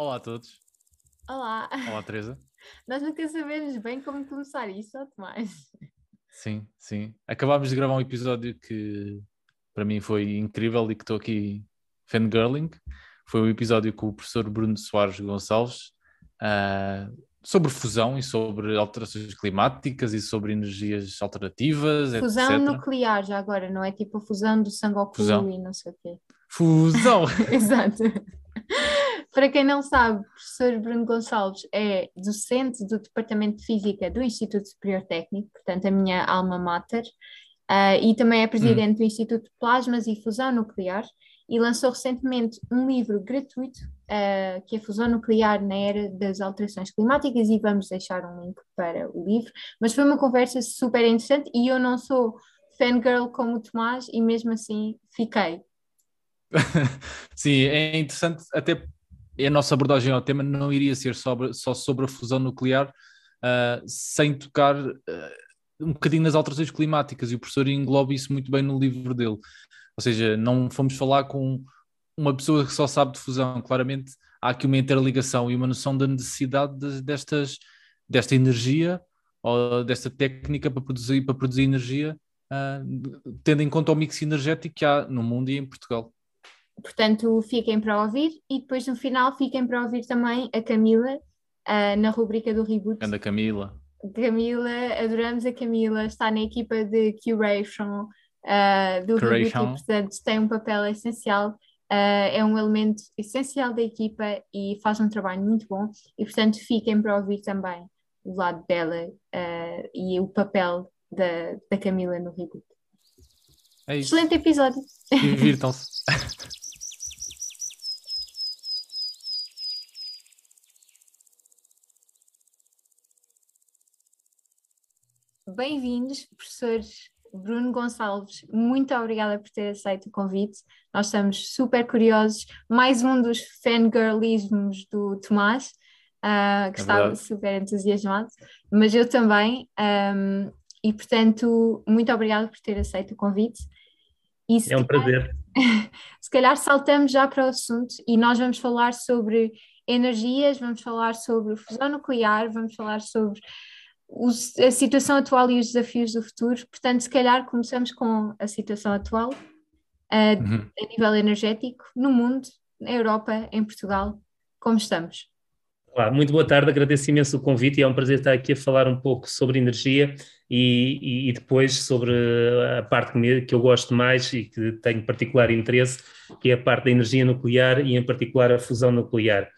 Olá a todos. Olá. Olá, Teresa. Nós nunca sabemos bem como começar isso, ó Tomás. Sim, sim. Acabámos de gravar um episódio que para mim foi incrível e que estou aqui fangirling. Foi um episódio com o professor Bruno Soares Gonçalves uh, sobre fusão e sobre alterações climáticas e sobre energias alternativas. Fusão etc. nuclear, já agora, não é tipo a fusão do Sangoku Fusão. e não sei o quê. Fusão! Exato. Para quem não sabe, o professor Bruno Gonçalves é docente do Departamento de Física do Instituto Superior Técnico, portanto, a minha alma mater, ah, e também é presidente do Instituto de Plasmas e Fusão Nuclear, e lançou recentemente um livro gratuito, ah, que é Fusão Nuclear na Era das Alterações Climáticas, e vamos deixar um link para o livro. Mas foi uma conversa super interessante, e eu não sou fangirl como o Tomás, e mesmo assim fiquei. Sim, é interessante, até a nossa abordagem ao tema não iria ser sobre, só sobre a fusão nuclear, uh, sem tocar uh, um bocadinho nas alterações climáticas, e o professor engloba isso muito bem no livro dele. Ou seja, não fomos falar com uma pessoa que só sabe de fusão, claramente há aqui uma interligação e uma noção da necessidade de, destas, desta energia ou desta técnica para produzir, para produzir energia, uh, tendo em conta o mix energético que há no mundo e em Portugal. Portanto, fiquem para ouvir e depois no final fiquem para ouvir também a Camila uh, na rubrica do Reboot. Anda Camila. Camila, adoramos a Camila, está na equipa de curation uh, do Reboot e, portanto, tem um papel essencial, uh, é um elemento essencial da equipa e faz um trabalho muito bom. E, portanto, fiquem para ouvir também o lado dela e o papel da, da Camila no Reboot. É Excelente episódio. Divirtam-se. Bem-vindos, professor Bruno Gonçalves. Muito obrigada por ter aceito o convite. Nós estamos super curiosos. Mais um dos fangirlismos do Tomás, uh, que é estava super entusiasmado, mas eu também. Um, e, portanto, muito obrigada por ter aceito o convite. E é um calhar, prazer. Se calhar saltamos já para o assunto e nós vamos falar sobre energias, vamos falar sobre fusão nuclear, vamos falar sobre os, a situação atual e os desafios do futuro. Portanto, se calhar começamos com a situação atual, uh, uhum. a nível energético, no mundo, na Europa, em Portugal. Como estamos? Olá, muito boa tarde, agradeço imenso o convite e é um prazer estar aqui a falar um pouco sobre energia e, e, e depois sobre a parte que, me, que, eu gosto mais e que tenho particular interesse, que é a parte da energia nuclear e em particular a fusão nuclear.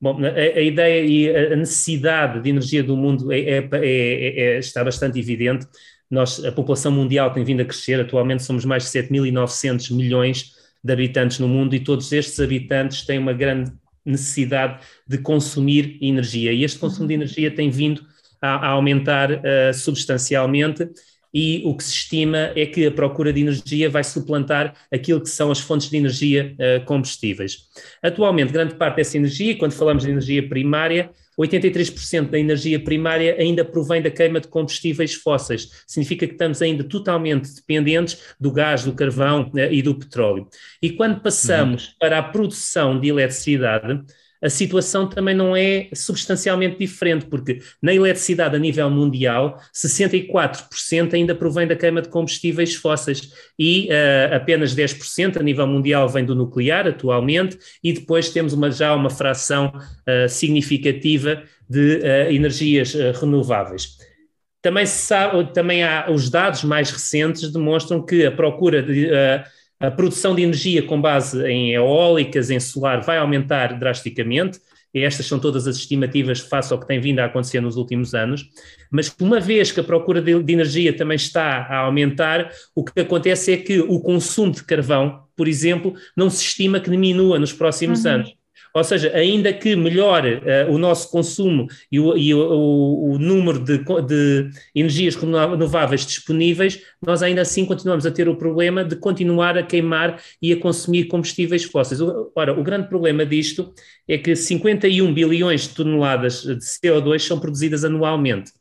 Bom, a, a, ideia e a necessidade de energia do mundo é, é, é, é, está bastante evidente. Nós, a população mundial tem vindo a crescer, atualmente somos mais de 7.900 milhões de habitantes no mundo e todos estes habitantes têm uma grande necessidade de consumir energia. E este consumo de energia tem vindo a, a aumentar uh, substancialmente e o que se estima é que a procura de energia vai suplantar aquilo que são as fontes de energia uh, combustíveis. Atualmente, grande parte dessa energia, quando falamos de energia primária, 83% da energia primária ainda provém da queima de combustíveis fósseis. Significa que estamos ainda totalmente dependentes do gás, do carvão uh, e do petróleo. E quando passamos uhum. para a produção de eletricidade, a situação também não é substancialmente diferente, porque na eletricidade a nível mundial, 64% ainda provém da queima de combustíveis fósseis e uh, apenas 10% a nível mundial vem do nuclear atualmente, e depois temos uma, já uma fração uh, significativa de uh, energias renováveis. Também, sabe, também há os dados mais recentes demonstram que a procura de a produção de energia com base em eólicas, em solar, vai aumentar drasticamente. E estas são todas as estimativas face ao que tem vindo a acontecer nos últimos anos. Mas uma vez que a procura de, de energia também está a aumentar, o que acontece é que o consumo de carvão, por exemplo, não se estima que diminua nos próximos uhum. anos. Ou seja, ainda que melhore uh, o nosso consumo e o, e o, o número de, de, energias renováveis disponíveis, nós ainda assim continuamos a ter o problema de continuar a queimar e a consumir combustíveis fósseis. Ora, o grande problema disto é que 51 bilhões de toneladas de CO2 são produzidas anualmente.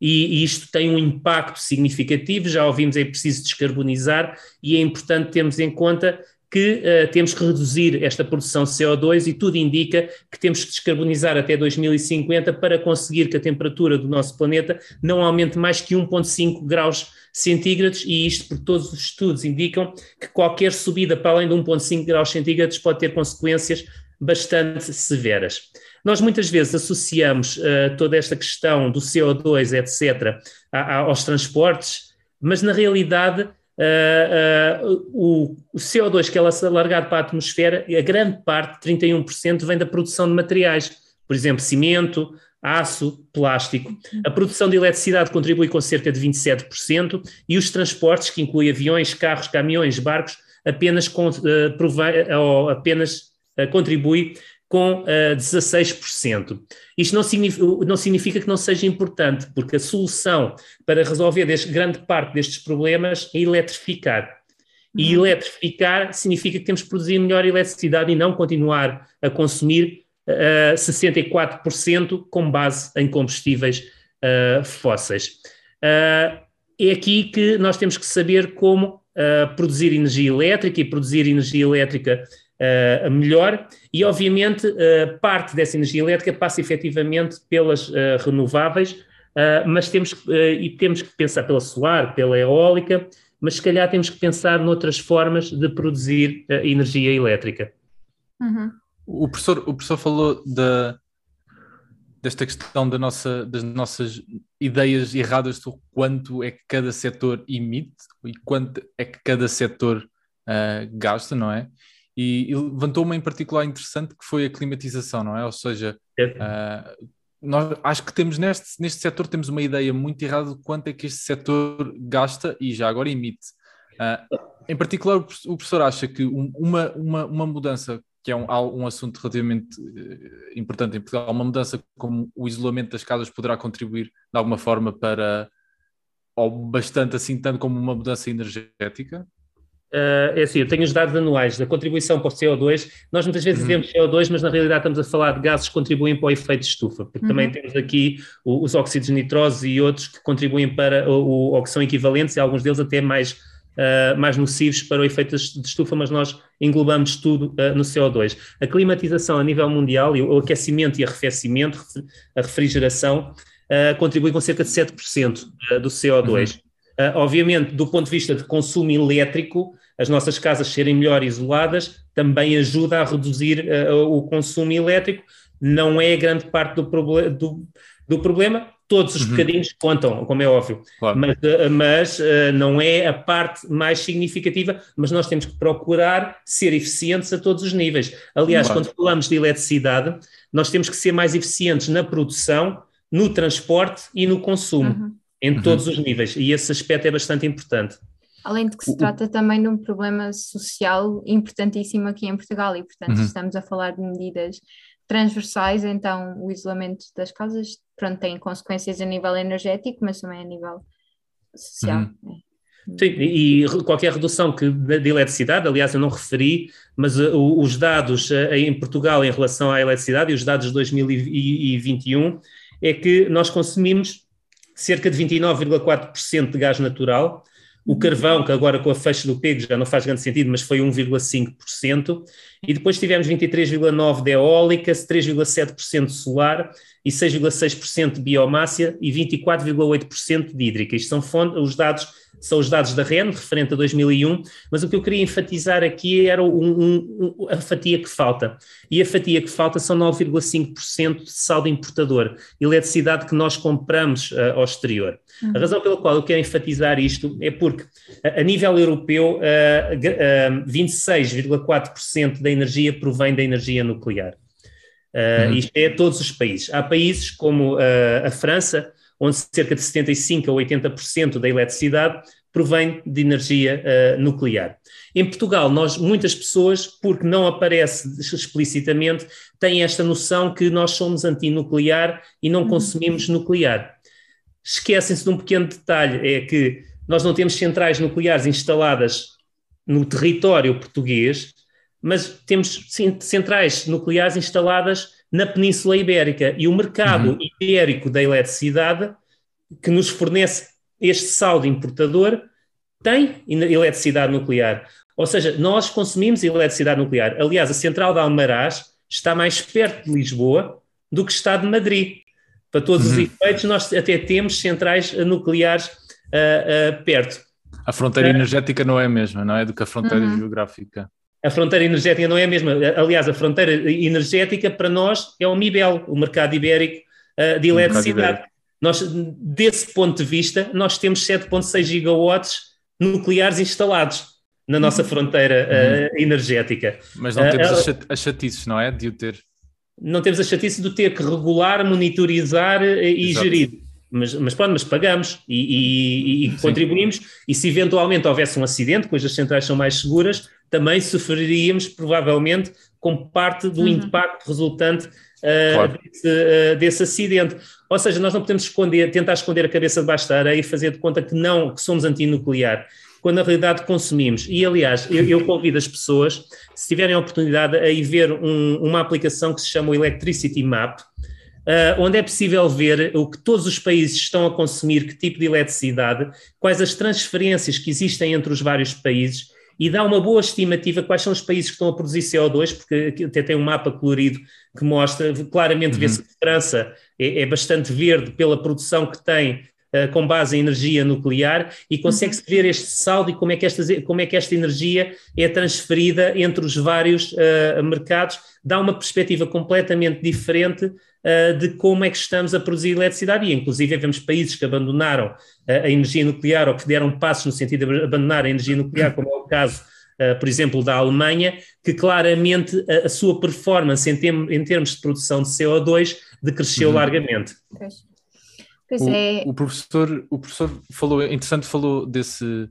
E, isto tem um impacto significativo, já ouvimos, é preciso descarbonizar e é importante termos em conta que uh, temos que reduzir esta produção de CO2 e tudo indica que temos que descarbonizar até 2050 para conseguir que a temperatura do nosso planeta não aumente mais que 1,5 graus centígrados, e isto por todos os estudos indicam que qualquer subida para além de 1,5 graus centígrados pode ter consequências bastante severas. Nós muitas vezes associamos uh, toda esta questão do CO2, etc., a, a, aos transportes, mas na realidade Uh, o, o, CO2 que é largado para a atmosfera, a grande parte, 31%, vem da produção de materiais, por exemplo, cimento, aço, plástico. A produção de eletricidade contribui com cerca de 27% e os transportes, que incluem aviões, carros, caminhões, barcos, apenas, uh, apenas contribui com uh, 16%. Isto não significa, não significa, que não seja importante, porque a solução para resolver deste, grande parte destes problemas é eletrificar. E uhum. eletrificar significa que temos que produzir melhor eletricidade e não continuar a consumir uh, 64% com base em combustíveis uh, fósseis. É aqui que nós temos que saber como produzir energia elétrica e produzir energia elétrica uh, melhor, e obviamente uh, parte dessa energia elétrica passa efetivamente pelas uh, renováveis, mas temos, e temos que pensar pela solar, pela eólica, mas se calhar temos que pensar noutras formas de produzir energia elétrica. Uhum. O, professor, o professor falou da, desta questão da nossa, das nossas ideias erradas sobre quanto é que cada setor emite e quanto é que cada setor uh, gasta, não é? E, e levantou uma em particular interessante que foi a climatização, não é? Ou seja, é. Uh, nós acho que temos neste, neste setor temos uma ideia muito errada de quanto é que este setor gasta e já agora emite. Uh, em particular, o professor acha que uma, uma, uma mudança, que é um, um assunto relativamente uh, importante em Portugal, uma mudança como o isolamento das casas poderá contribuir de alguma forma para, ou bastante assim, tanto como uma mudança energética? Uh, é assim, eu tenho os dados anuais da contribuição para o CO2. Nós muitas vezes uhum. dizemos CO2, mas na realidade estamos a falar de gases que contribuem para o efeito de estufa, porque uhum. também temos aqui os óxidos nitrosos e outros que contribuem para, o, ou que são equivalentes, e alguns deles até mais, uh, mais nocivos para o efeito de estufa, mas nós englobamos tudo uh, no CO2. A climatização a nível mundial, e o aquecimento e arrefecimento, a refrigeração, contribuem com cerca de 7% do CO2. Uhum. Uh, obviamente, do ponto de vista de consumo elétrico, as nossas casas serem melhor isoladas também ajuda a reduzir uh, o consumo elétrico. Não é grande parte do, proble do, do problema, todos os uhum. bocadinhos contam, como é óbvio, claro. mas, uh, mas uh, não é a parte mais significativa, mas nós temos que procurar ser eficientes a todos os níveis. Aliás, claro. quando falamos de eletricidade, nós temos que ser mais eficientes na produção, no transporte e no consumo. Uhum em uhum. todos os níveis, e esse aspecto é bastante importante. Além de que se trata também de um problema social importantíssimo aqui em Portugal, e portanto uhum. estamos a falar de medidas transversais, então o isolamento das casas pronto, tem consequências a nível energético, mas também a nível social. Uhum. Né? Sim, e qualquer redução que, de eletricidade, aliás, eu não referi, mas uh, os dados uh, em Portugal em relação à eletricidade e os dados de 2021 é que nós consumimos cerca de 29,4% de gás natural. O carvão, que agora com a fecha do pego já não faz grande sentido, mas foi 1,5%. E depois tivemos 23,9% de eólica, 3,7% de solar e 6,6% de biomassa e 24,8% de hídrica. Isto são fontes, os dados são os dados da REN, referente a 2001, mas o que eu queria enfatizar aqui era um, um, a fatia que falta. E a fatia que falta são 9,5% de saldo importador, eletricidade que nós compramos uh, ao exterior. Uhum. A razão pela qual eu quero enfatizar isto é porque, a, a nível europeu, uh, uh, 26,4% da energia provém da energia nuclear. Uh, uhum. Isto é todos os países. Há países como uh, a França, onde cerca de 75% a 80% da eletricidade provém de energia uh, nuclear. Em Portugal, nós, muitas pessoas, porque não aparece explicitamente, têm esta noção que nós somos antinuclear e não uhum. consumimos nuclear. Esquecem-se de um pequeno detalhe, é que nós não temos centrais nucleares instaladas no território português, mas temos centrais nucleares instaladas na Península Ibérica e o mercado uhum. ibérico da eletricidade, que nos fornece este saldo importador, tem eletricidade nuclear. Ou seja, nós consumimos eletricidade nuclear. Aliás, a central de Almaraz está mais perto de Lisboa do que está de Madrid. Para todos uhum. os efeitos, nós até temos centrais nucleares uh, uh, perto. A fronteira energética não é a mesma, não é? Do que a fronteira uhum. geográfica. A fronteira energética não é a mesma. Aliás, a fronteira energética para nós é o MIBEL, o mercado ibérico uh, de eletricidade. Nós, desse ponto de vista, nós temos 7,6 gigawatts nucleares instalados na nossa uhum. fronteira uh, energética. Mas não temos uh, as chatices, não é? De o ter. Não temos a chatice de ter que regular, monitorizar e Exato. gerir. Mas, mas pronto, mas pagamos e, e, e contribuímos, e se eventualmente houvesse um acidente, cujas centrais são mais seguras, também sofreríamos provavelmente com parte do uhum. impacto resultante uh, claro. desse, uh, desse, acidente. Ou seja, nós não podemos esconder, tentar esconder a cabeça debaixo da areia e fazer de conta que não, que somos antinuclear quando na realidade consumimos. E, aliás, eu, eu convido as pessoas, se tiverem a oportunidade, a ir ver um, uma aplicação que se chama o Electricity Map, uh, onde é possível ver o que todos os países estão a consumir, que tipo de eletricidade, quais as transferências que existem entre os vários países e dá uma boa estimativa quais são os países que estão a produzir CO2, porque até tem um mapa colorido que mostra, claramente uhum. vê-se que a França é, é, bastante verde pela produção que tem uh, com base em energia nuclear e consegue-se uhum. ver este saldo e como é, que esta, como é que esta energia é transferida entre os vários uh, mercados, dá uma perspectiva completamente diferente uh, de como é que estamos a produzir eletricidade, e inclusive vemos países que abandonaram uh, a energia nuclear ou que deram passos no sentido de abandonar a energia nuclear, como é o caso, uh, por exemplo, da Alemanha, que claramente a, a sua performance em, termos de produção de CO2 decresceu uhum. largamente. Pois. Pois o, é. o, professor, o professor falou, interessante, falou desse,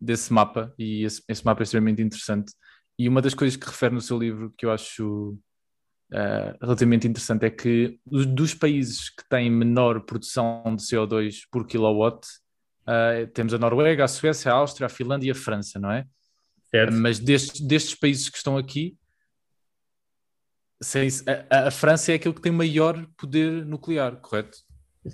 desse mapa, e esse, esse mapa é extremamente interessante. E uma das coisas que refere no seu livro que eu acho uh, relativamente interessante é que dos países que têm menor produção de CO2 por kilowatt, uh, temos a Noruega, a Suécia, a Áustria, a Finlândia e a França, não é? Certo. Mas destes, destes países que estão aqui, a, a, França é aquele que tem maior poder nuclear, correto?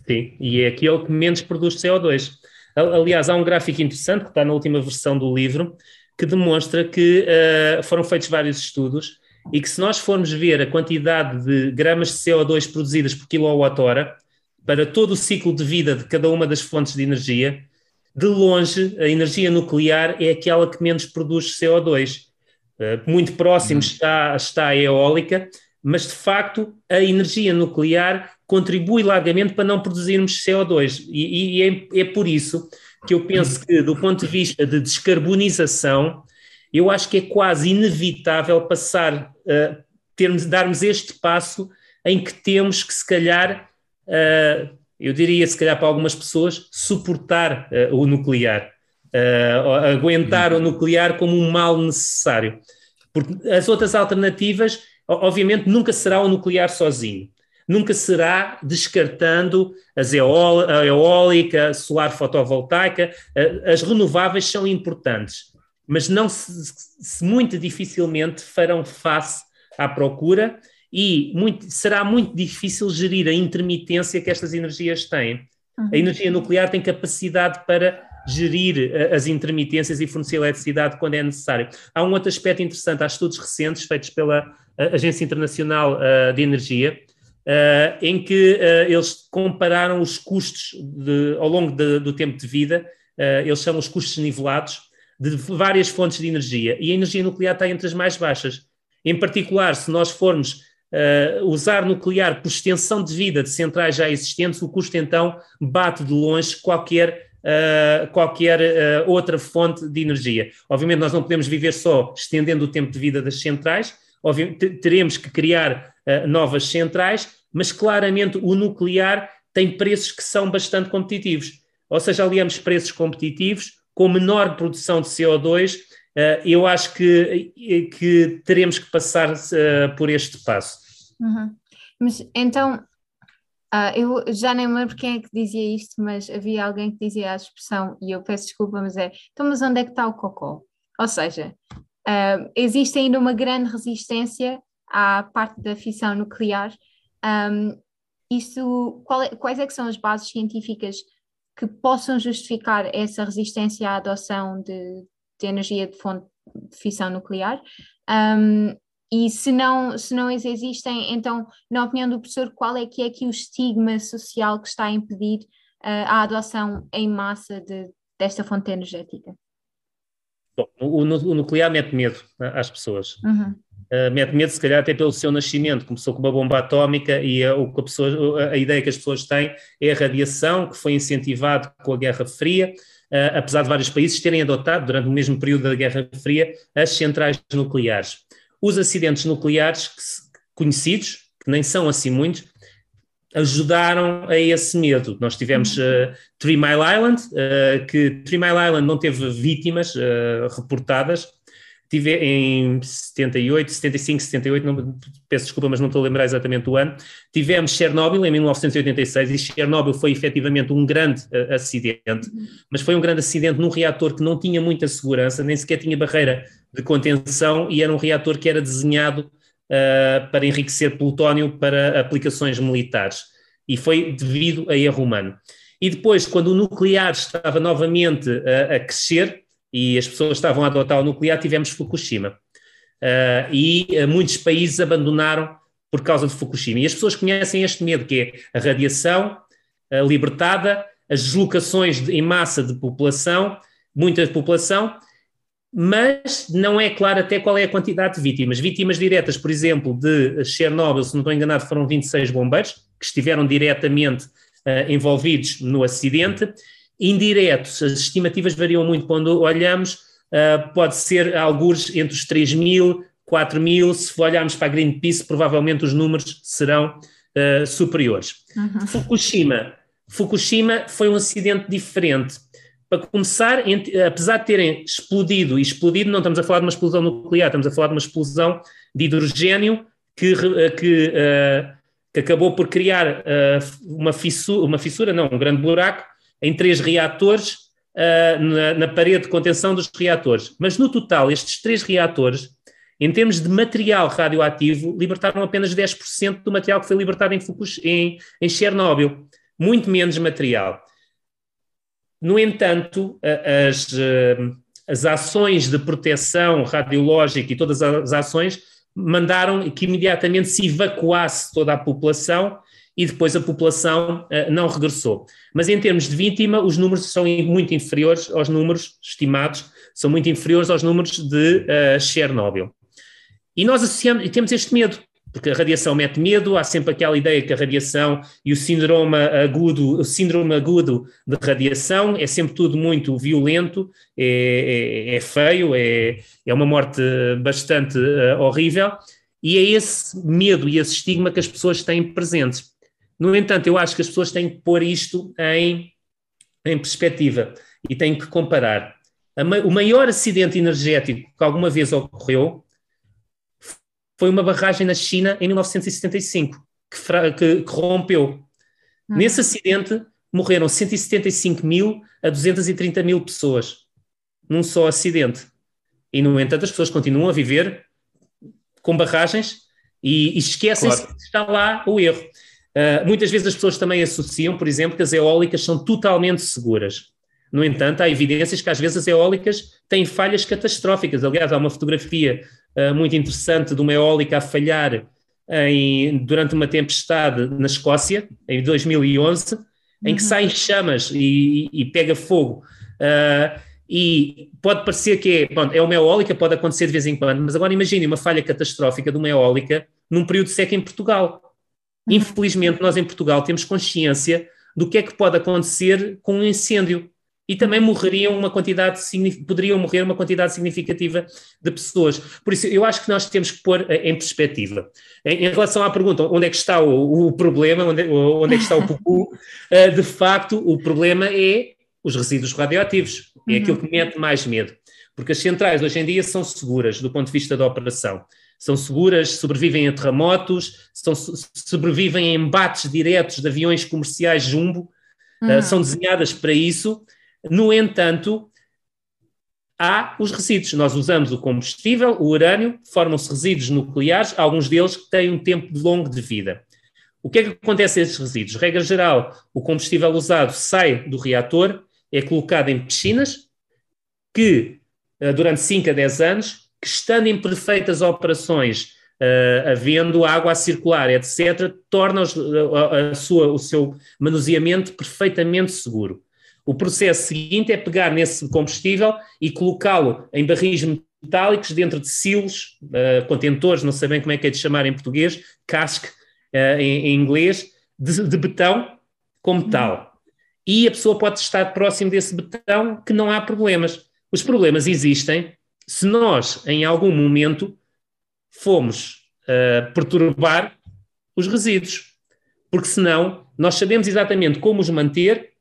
Sim, e é aquele que menos produz CO2. Aliás, há um gráfico interessante que está na última versão do livro que demonstra que uh, foram feitos vários estudos e que se nós formos ver a quantidade de gramas de CO2 produzidas por quilowatt-hora para todo o ciclo de vida de cada uma das fontes de energia, de longe a energia nuclear é aquela que menos produz CO2. Eh, muito próximo uhum. está, está a eólica, mas de facto a energia nuclear contribui largamente para não produzirmos CO2. E, e é, é por isso que eu penso que, do ponto de vista de descarbonização, eu acho que é quase inevitável passar, uh, termos, darmos este passo em que temos que, se calhar, uh, eu diria, se calhar para algumas pessoas, suportar uh, o nuclear, aguentar o nuclear como um mal necessário. Porque as outras alternativas, obviamente, nunca será o nuclear sozinho. Nunca será descartando as a eólica, a solar fotovoltaica, as renováveis são importantes, mas não se, se muito dificilmente farão face à procura e muito, será muito difícil gerir a intermitência que estas energias têm. Uhum. A energia nuclear tem capacidade para gerir eh, as intermitências e fornecer eletricidade quando é necessário. Há um outro aspecto interessante, há estudos recentes feitos pela eh, Agência Internacional eh, de Energia, em que eles compararam os custos de, ao longo de, do tempo de vida, eles chamam os custos nivelados, de várias fontes de energia e a energia nuclear está entre as mais baixas. Em particular, se nós formos uh, usar nuclear por extensão de vida de centrais já existentes, o custo então bate de longe qualquer, uh, qualquer uh, outra fonte de energia. Obviamente, nós não podemos viver só estendendo o tempo de vida das centrais, obviamente, teremos que criar novas centrais, mas claramente o nuclear tem preços que são bastante competitivos. Ou seja, aliamos preços competitivos com menor produção de CO2, eh, eu acho que, eh, que teremos que passar eh, por este passo. Uhum. Mas então, Uh, eu já nem lembro quem é que dizia isto, mas havia alguém que dizia a expressão, e eu peço desculpa, mas é: então, mas onde é que está o cocó? Ou seja, uh, existe ainda uma grande resistência à parte da fissão nuclear. Um, isso, é, quais é que são as bases científicas que possam justificar essa resistência à adoção de, de energia de fonte fissão nuclear. Um, e se não, se não existem, então, na opinião do professor, qual é que é aqui o estigma social que está a impedir uh, a adoção em massa de, desta fonte energética? Bom, o, o nuclear mete medo às pessoas. Uhum. Uh, mete medo, se calhar, até pelo seu nascimento. Começou com uma bomba atómica e a, o que a, pessoa, a ideia que as pessoas têm é a radiação, que foi incentivado com a Guerra Fria, uh, apesar de vários países terem adotado, durante o mesmo período da Guerra Fria, as centrais nucleares. Os acidentes nucleares que, conhecidos, que nem são assim muitos, ajudaram a esse medo. Nós tivemos uh, Three Mile Island, uh, que Three Mile Island não teve vítimas reportadas, tive em 78, 75, 78, não, peço desculpa, mas não estou a lembrar exatamente o ano. Tivemos Chernobyl em 1986 e Chernobyl foi efetivamente um grande uh, acidente, mas foi um grande acidente num reator que não tinha muita segurança, nem sequer tinha barreira de contenção e era um reator que era desenhado uh, para enriquecer plutónio para aplicações militares. E foi devido a erro humano. E depois, quando o nuclear estava novamente a, a crescer e as pessoas estavam a adotar o nuclear, tivemos Fukushima. Uh, e uh, muitos países abandonaram por causa de Fukushima. E as pessoas conhecem este medo, que é a radiação uh, libertada, as deslocações de, em massa de população, muita população, mas não é claro até qual é a quantidade de vítimas. Vítimas diretas, por exemplo, de Chernobyl, se não estou enganado, foram 26 bombeiros que estiveram diretamente uh, envolvidos no acidente. Indiretos, as estimativas variam muito quando olhamos, uh, pode ser alguns entre os 3 mil, 4 mil, se olharmos para a Greenpeace, provavelmente os números serão uh, superiores. Uhum. Fukushima. Fukushima foi um acidente diferente para começar, apesar de terem explodido, e explodido não estamos a falar de uma explosão nuclear, estamos a falar de uma explosão de hidrogênio que, eh, que, uh, que acabou por criar uh, uma, fissura, uma fissura, não, um grande buraco, em três reatores uh, na, na, parede de contenção dos reatores. Mas no total, estes três reatores, em termos de material radioativo, libertaram apenas 10% do material que foi libertado em, em, em Chernobyl. Muito menos material. No entanto, as, as ações de proteção radiológica e todas as ações mandaram que imediatamente se evacuasse toda a população e depois a população uh, não regressou. Mas em termos de vítima, os números são muito inferiores aos números estimados, são muito inferiores aos números de uh, Chernobyl. E nós associamos, e temos este medo, porque a radiação mete medo, há sempre aquela ideia que a radiação e o síndrome agudo, o síndrome agudo de radiação é sempre tudo muito violento, é, é, é feio, é, é uma morte bastante uh, horrível, e é esse medo e esse estigma que as pessoas têm presentes. No entanto, eu acho que as pessoas têm que pôr isto em, em perspectiva e têm que comparar. o maior acidente energético que alguma vez ocorreu foi uma barragem na China em 1975, que, que, que rompeu. Uhum. Nesse acidente morreram 175 mil a 230 mil pessoas, num só acidente. E, no entanto, as pessoas continuam a viver com barragens e, e esquecem-se claro. que está lá o erro. Uh, muitas vezes as pessoas também associam, por exemplo, que as eólicas são totalmente seguras. No entanto, há evidências que às vezes as eólicas têm falhas catastróficas. Aliás, há uma fotografia uh, muito interessante de uma eólica a falhar em, durante uma tempestade na Escócia, em 2011, uhum. em que uhum. saem chamas e, e pega fogo. Uh, e pode parecer que é, pronto, é uma eólica, pode acontecer de vez em quando, mas agora imagine uma falha catastrófica de uma eólica num período seco em Portugal. Uhum. Infelizmente, nós em Portugal temos consciência do que é que pode acontecer com um incêndio e também morreriam uma quantidade, poderiam morrer uma quantidade significativa de pessoas. Por isso, eu acho que nós temos que pôr eh, em perspectiva. Em, em relação à pergunta, onde é que está o, o problema, onde, onde, é que está o pupu, uh, de facto, o problema é os resíduos radioativos, é uhum. aquilo que mete mais medo. Porque as centrais hoje em dia são seguras do ponto de vista da operação. São seguras, sobrevivem a terremotos, são, sobrevivem a embates diretos de aviões comerciais jumbo, uhum. uh, são desenhadas para isso no entanto, há os resíduos. Nós usamos o combustível, o urânio, formam-se resíduos nucleares, alguns deles que têm um tempo longo de vida. O que é que acontece a esses resíduos? Regra geral, o combustível usado sai do reator, é colocado em piscinas, que uh, durante 5 a 10 anos, que estando em perfeitas operações, uh, havendo água a circular, etc., torna a, a sua, o seu manuseamento perfeitamente seguro. O processo seguinte é pegar nesse combustível e colocá-lo em barris metálicos dentro de silos, uh, contentores, não sei bem como é que é de chamar em português, casque uh, em, em, inglês, de, de, betão com metal. E a pessoa pode estar próximo desse betão que não há problemas. Os problemas existem se nós, em algum momento, fomos uh, perturbar os resíduos. Porque senão nós sabemos exatamente como os manter,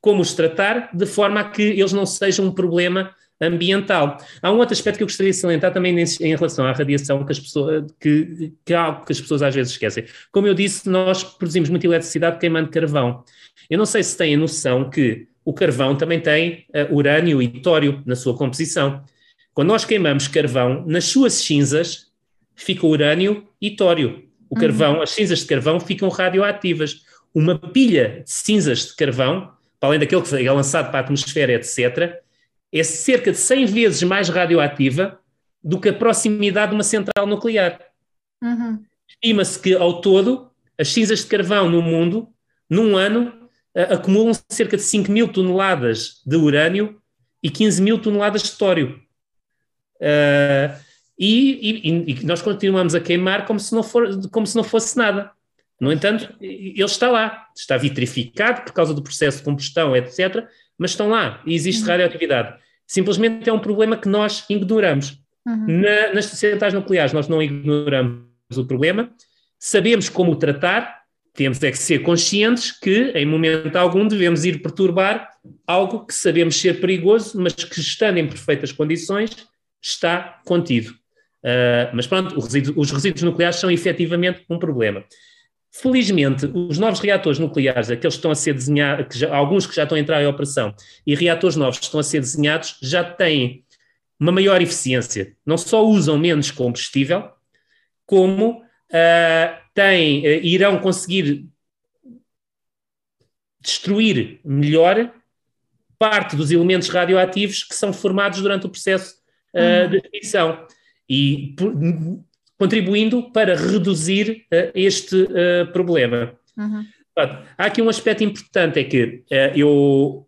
como os tratar, de forma a que eles não sejam um problema ambiental. Há um outro aspecto que eu gostaria de salientar também em relação à radiação, que, as pessoas, que, que é algo que as pessoas às vezes esquecem. Como eu disse, nós produzimos muita eletricidade queimando carvão. Eu não sei se têm a noção que o carvão também tem uh, urânio e tório na sua composição. Quando nós queimamos carvão, nas suas cinzas fica urânio e tório. O uhum. carvão, as cinzas de carvão ficam radioativas. Uma pilha de cinzas de carvão, para além daquele que é lançado para a atmosfera, etc., é cerca de 100 vezes mais radioativa do que a proximidade de uma central nuclear. Uhum. Estima-se que, ao todo, as cinzas de carvão no mundo, num ano, acumulam cerca de 5 mil toneladas de urânio e 15 mil toneladas de tório. Uh, e, e, e, nós continuamos a queimar como se, não for, como se não fosse nada. No entanto, ele está lá, está vitrificado por causa do processo de combustão, etc., mas estão lá e existe uhum. radioatividade. Simplesmente é um problema que nós ignoramos. Uhum. Na, nas centrais nucleares, nós não ignoramos o problema, sabemos como o tratar, temos é que ser conscientes que, em momento algum, devemos ir perturbar algo que sabemos ser perigoso, mas que, estando em perfeitas condições, está contido. Uh, mas pronto, os resíduos nucleares são efetivamente um problema. Felizmente, os novos reatores nucleares, aqueles que estão a ser desenhados, que já, alguns que já estão a entrar em operação, e reatores novos que estão a ser desenhados, já têm uma maior eficiência. Não só usam menos combustível, como uh, têm, uh, irão conseguir destruir melhor parte dos elementos radioativos que são formados durante o processo uh, de. E por, contribuindo para reduzir uh, este uh, problema. Uhum. Há aqui um aspecto importante, é que uh, eu,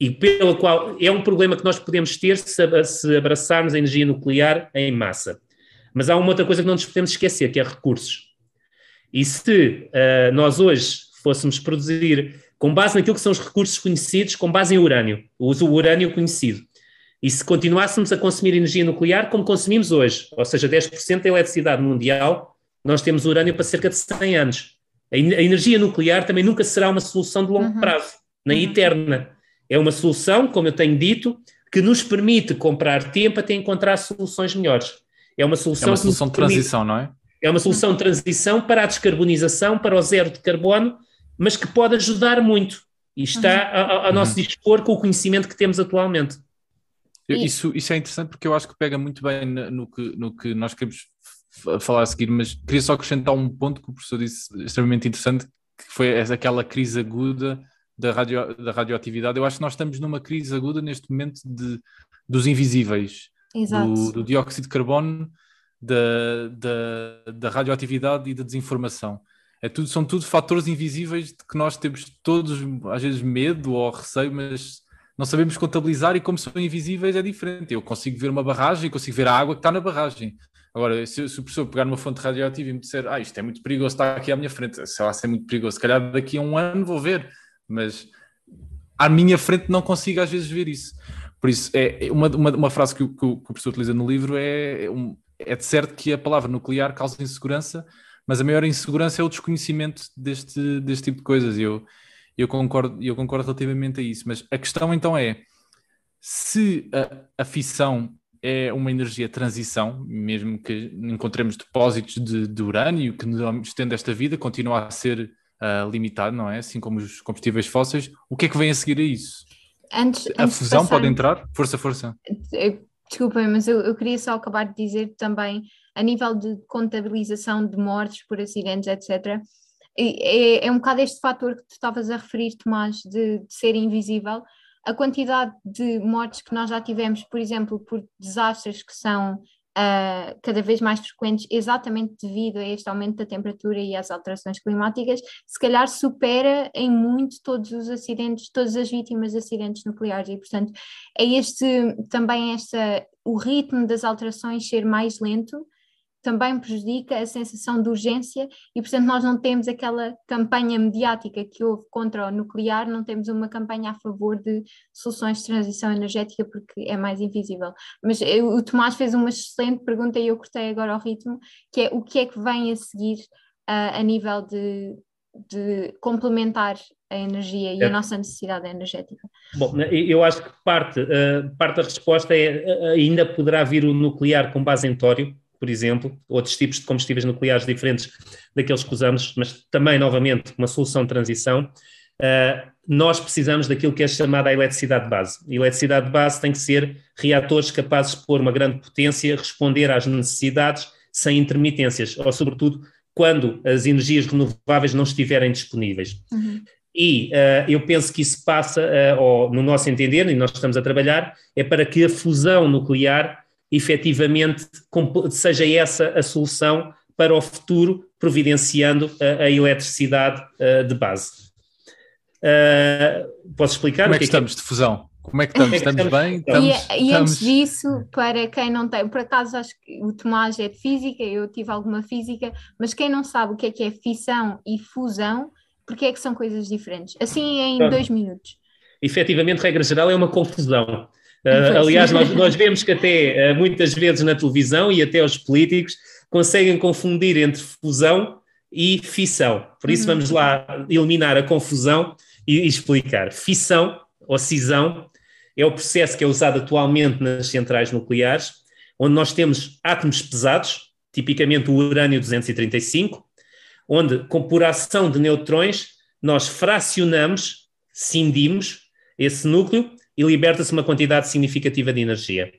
e pelo qual é um problema que nós podemos ter se, se abraçarmos a energia nuclear em massa. Mas há uma outra coisa que não nos podemos esquecer, que é recursos. E se nós hoje fôssemos produzir com base naquilo que são os recursos conhecidos, com base em urânio, o uso urânio conhecido, e se continuássemos a consumir energia nuclear como consumimos hoje, ou seja, 10% da eletricidade mundial, nós temos urânio para cerca de 100 anos. A, energia nuclear também nunca será uma solução de longo uhum. prazo, nem uhum. eterna. É uma solução, como eu tenho dito, que nos permite comprar tempo até encontrar soluções melhores. É uma solução, é uma solução de transição, não é? É uma solução de transição para a descarbonização, para o zero de carbono, mas que pode ajudar muito. E está uhum. a, a, nosso uhum. dispor com o conhecimento que temos atualmente. Isso, isso é interessante porque eu acho que pega muito bem no que, no que nós queremos falar a seguir, mas queria só acrescentar um ponto que o professor disse extremamente interessante, que foi aquela crise aguda da, radio, da radioatividade. Eu acho que nós estamos numa crise aguda neste momento de, dos invisíveis, do, do, dióxido de carbono, da, da, da radioatividade e da desinformação. É tudo, são tudo fatores invisíveis de que nós temos todos, às vezes, medo ou receio, mas não sabemos contabilizar e como são invisíveis é diferente. Eu consigo ver uma barragem, consigo ver a água que está na barragem. Agora, se, se o professor pegar uma fonte radioativa e me disser, ah, isto é muito perigoso, está aqui à minha frente, sei lá se é muito perigoso, se calhar daqui a um ano vou ver, mas à minha frente não consigo às vezes ver isso. Por isso, é, é uma, uma, uma frase que o, que o, professor utiliza no livro é, é, um, é de certo que a palavra nuclear causa insegurança, mas a maior insegurança é o desconhecimento deste, deste tipo de coisas. Eu, eu concordo, eu concordo relativamente a isso, mas a questão então é se a, a fissão é uma energia de transição, mesmo que encontremos depósitos de, de urânio que nos estende esta vida, continua a ser uh, limitado, não é? Assim como os combustíveis fósseis. O que é que vem a seguir a isso? Antes, a antes fusão passar... pode entrar? Força, força. Desculpem, mas eu, eu, queria só acabar de dizer também, a nível de contabilização de mortes por acidentes, etc., é, é um bocado este fator que tu estavas a referir, Tomás, de, de ser invisível, a quantidade de mortes que nós já tivemos, por exemplo, por desastres que são uh, cada vez mais frequentes, exatamente devido a este aumento da temperatura e às alterações climáticas, se calhar supera em muito todos os acidentes, todas as vítimas de acidentes nucleares. E, portanto, é este também esta, o ritmo das alterações ser mais lento também prejudica a sensação de urgência e, portanto, nós não temos aquela campanha mediática que houve contra o nuclear, não temos uma campanha a favor de soluções de transição energética porque é mais invisível. Mas eu, o Tomás fez uma excelente pergunta e eu cortei agora ao ritmo, que é o que é que vem a seguir uh, a nível de, de complementar a energia e é. a nossa necessidade energética? Bom, eu acho que parte, uh, parte da resposta é ainda poderá vir o nuclear com base em tório, por exemplo, outros tipos de combustíveis nucleares diferentes daqueles que usamos, mas também, novamente, uma solução de transição. Uh, nós precisamos daquilo que é chamada a eletricidade de base. A eletricidade de base tem que ser reatores capazes de pôr uma grande potência, responder às necessidades sem intermitências, ou sobretudo quando as energias renováveis não estiverem disponíveis. Uhum. E uh, eu penso que isso passa, uh, ou, no nosso entender, e nós estamos a trabalhar, é para que a fusão nuclear efetivamente seja essa a solução para o futuro, providenciando a, a eletricidade uh, de base. Uh, posso explicar? Como é que, que estamos é que... de fusão? Como é que estamos? É estamos, estamos bem? Estamos, e, e estamos... antes disso, para quem não tem, por acaso acho que o Tomás é de física, eu tive alguma física, mas quem não sabe o que é que é fissão e fusão, porque é que são coisas diferentes? Assim em Pronto. dois minutos. Efetivamente, regra geral, é uma confusão. Uh, aliás, nós, nós, vemos que até uh, muitas vezes na televisão e até os políticos conseguem confundir entre fusão e fissão. Por isso, uhum. vamos lá eliminar a confusão e, e explicar. Fissão ou cisão é o processo que é usado atualmente nas centrais nucleares, onde nós temos átomos pesados, tipicamente o urânio 235, onde, com por ação de neutrões, nós fracionamos, cindimos esse núcleo e liberta-se uma quantidade significativa de energia.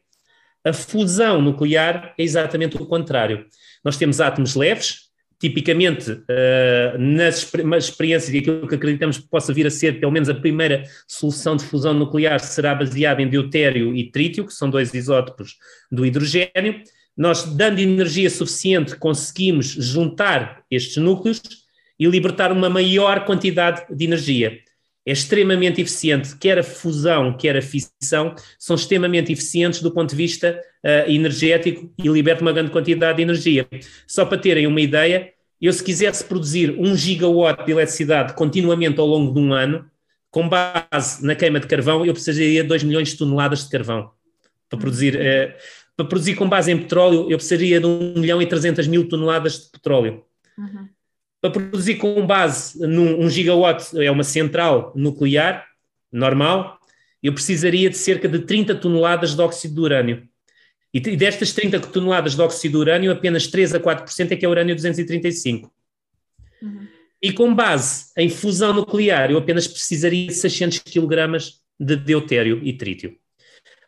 A fusão nuclear é exatamente o contrário. Nós temos átomos leves, tipicamente uh, nas, experiências e aquilo que acreditamos que possa vir a ser, pelo menos a primeira solução de fusão nuclear será baseada em deutério e trítio, que são dois isótopos do hidrogênio. Nós, dando energia suficiente, conseguimos juntar estes núcleos e libertar uma maior quantidade de energia é extremamente eficiente, quer a fusão, quer a fissão, são extremamente eficientes do ponto de vista uh, energético e libertam uma grande quantidade de energia. Só para terem uma ideia, eu se quisesse produzir um gigawatt de eletricidade continuamente ao longo de um ano, com base na queima de carvão, eu precisaria de 2 milhões de toneladas de carvão. Para produzir, uh, para produzir com base em petróleo, eu precisaria de 1 milhão e 300 mil toneladas de petróleo. Uhum para produzir com base num um gigawatt, é uma central nuclear normal, eu precisaria de cerca de 30 toneladas de óxido de urânio. E destas 30 toneladas de óxido de urânio, apenas 3 a 4% é que é urânio 235. Uhum. E com base em fusão nuclear, eu apenas precisaria de 600 kg de deutério e trítio.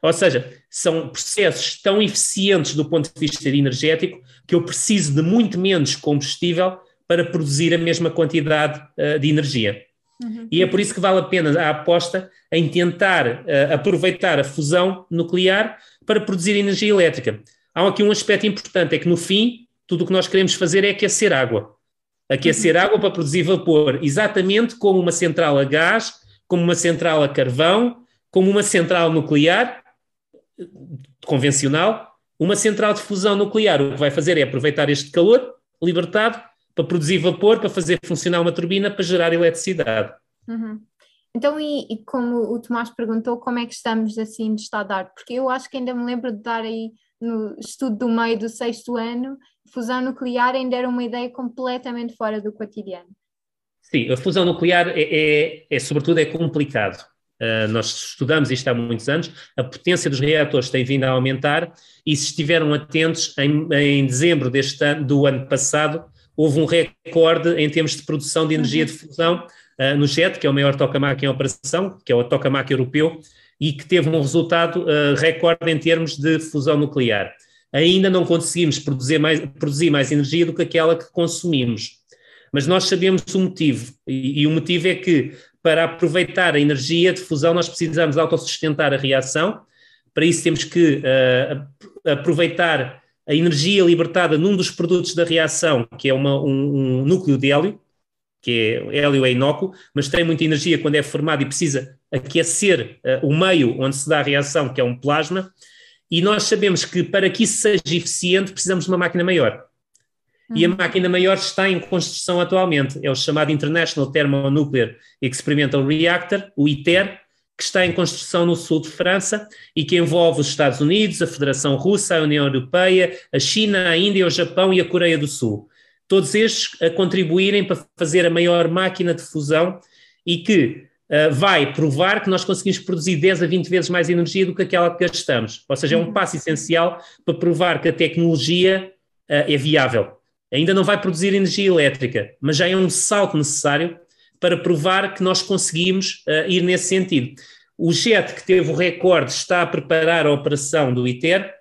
Ou seja, são processos tão eficientes do ponto de vista energético que eu preciso de muito menos combustível para produzir a mesma quantidade uh, de energia. Uhum. E é por isso que vale a pena a aposta em tentar uh, aproveitar a fusão nuclear para produzir energia elétrica. Há aqui um aspecto importante, é que no fim, tudo o que nós queremos fazer é aquecer água. Aquecer uhum. água para produzir vapor, exatamente como uma central a gás, como uma central a carvão, como uma central nuclear convencional, uma central de fusão nuclear. O que vai fazer é aproveitar este calor libertado para produzir vapor, para fazer funcionar uma turbina, para gerar eletricidade. Uhum. Então, e, e, como o Tomás perguntou, como é que estamos assim de estado de arte? Porque eu acho que ainda me lembro de dar aí no estudo do meio do sexto ano, fusão nuclear ainda era uma ideia completamente fora do cotidiano. Sim, a fusão nuclear é, é, é sobretudo é complicado. Uh, nós estudamos isto há muitos anos, a potência dos reatores tem vindo a aumentar e se estiveram atentos, em, em dezembro deste ano, do ano passado, houve um recorde em termos de produção de energia de fusão uh, no JET, que é o maior tokamak em operação, que é o tokamak europeu, e que teve um resultado uh, recorde em termos de fusão nuclear. Ainda não conseguimos produzir mais, produzir mais energia do que aquela que consumimos. Mas nós sabemos o motivo, e, e o motivo é que para aproveitar a energia de fusão, nós precisamos autossustentar a reação. Para isso, temos que uh, aproveitar a energia libertada num dos produtos da reação, que é uma, um, um, núcleo de hélio, que é hélio é inócuo, mas tem muita energia quando é formado e precisa aquecer uh, o meio onde se dá a reação, que é um plasma. E nós sabemos que para que isso seja eficiente, precisamos de uma máquina maior. E a uhum. máquina maior está em construção atualmente. É o chamado International Thermonuclear Experimental Reactor, o ITER, que está em construção no sul de França e que envolve os Estados Unidos, a Federação Russa, a União Europeia, a China, a Índia, o Japão e a Coreia do Sul. Todos estes a contribuírem para fazer a maior máquina de fusão e que uh, vai provar que nós conseguimos produzir 10 a 20 vezes mais energia do que aquela que gastamos. Ou seja, é um uhum. passo essencial para provar que a tecnologia uh, é viável ainda não vai produzir energia elétrica, mas já é um salto necessário para provar que nós conseguimos uh, ir nesse sentido. O JET, que teve o recorde, está a preparar a operação do ITER.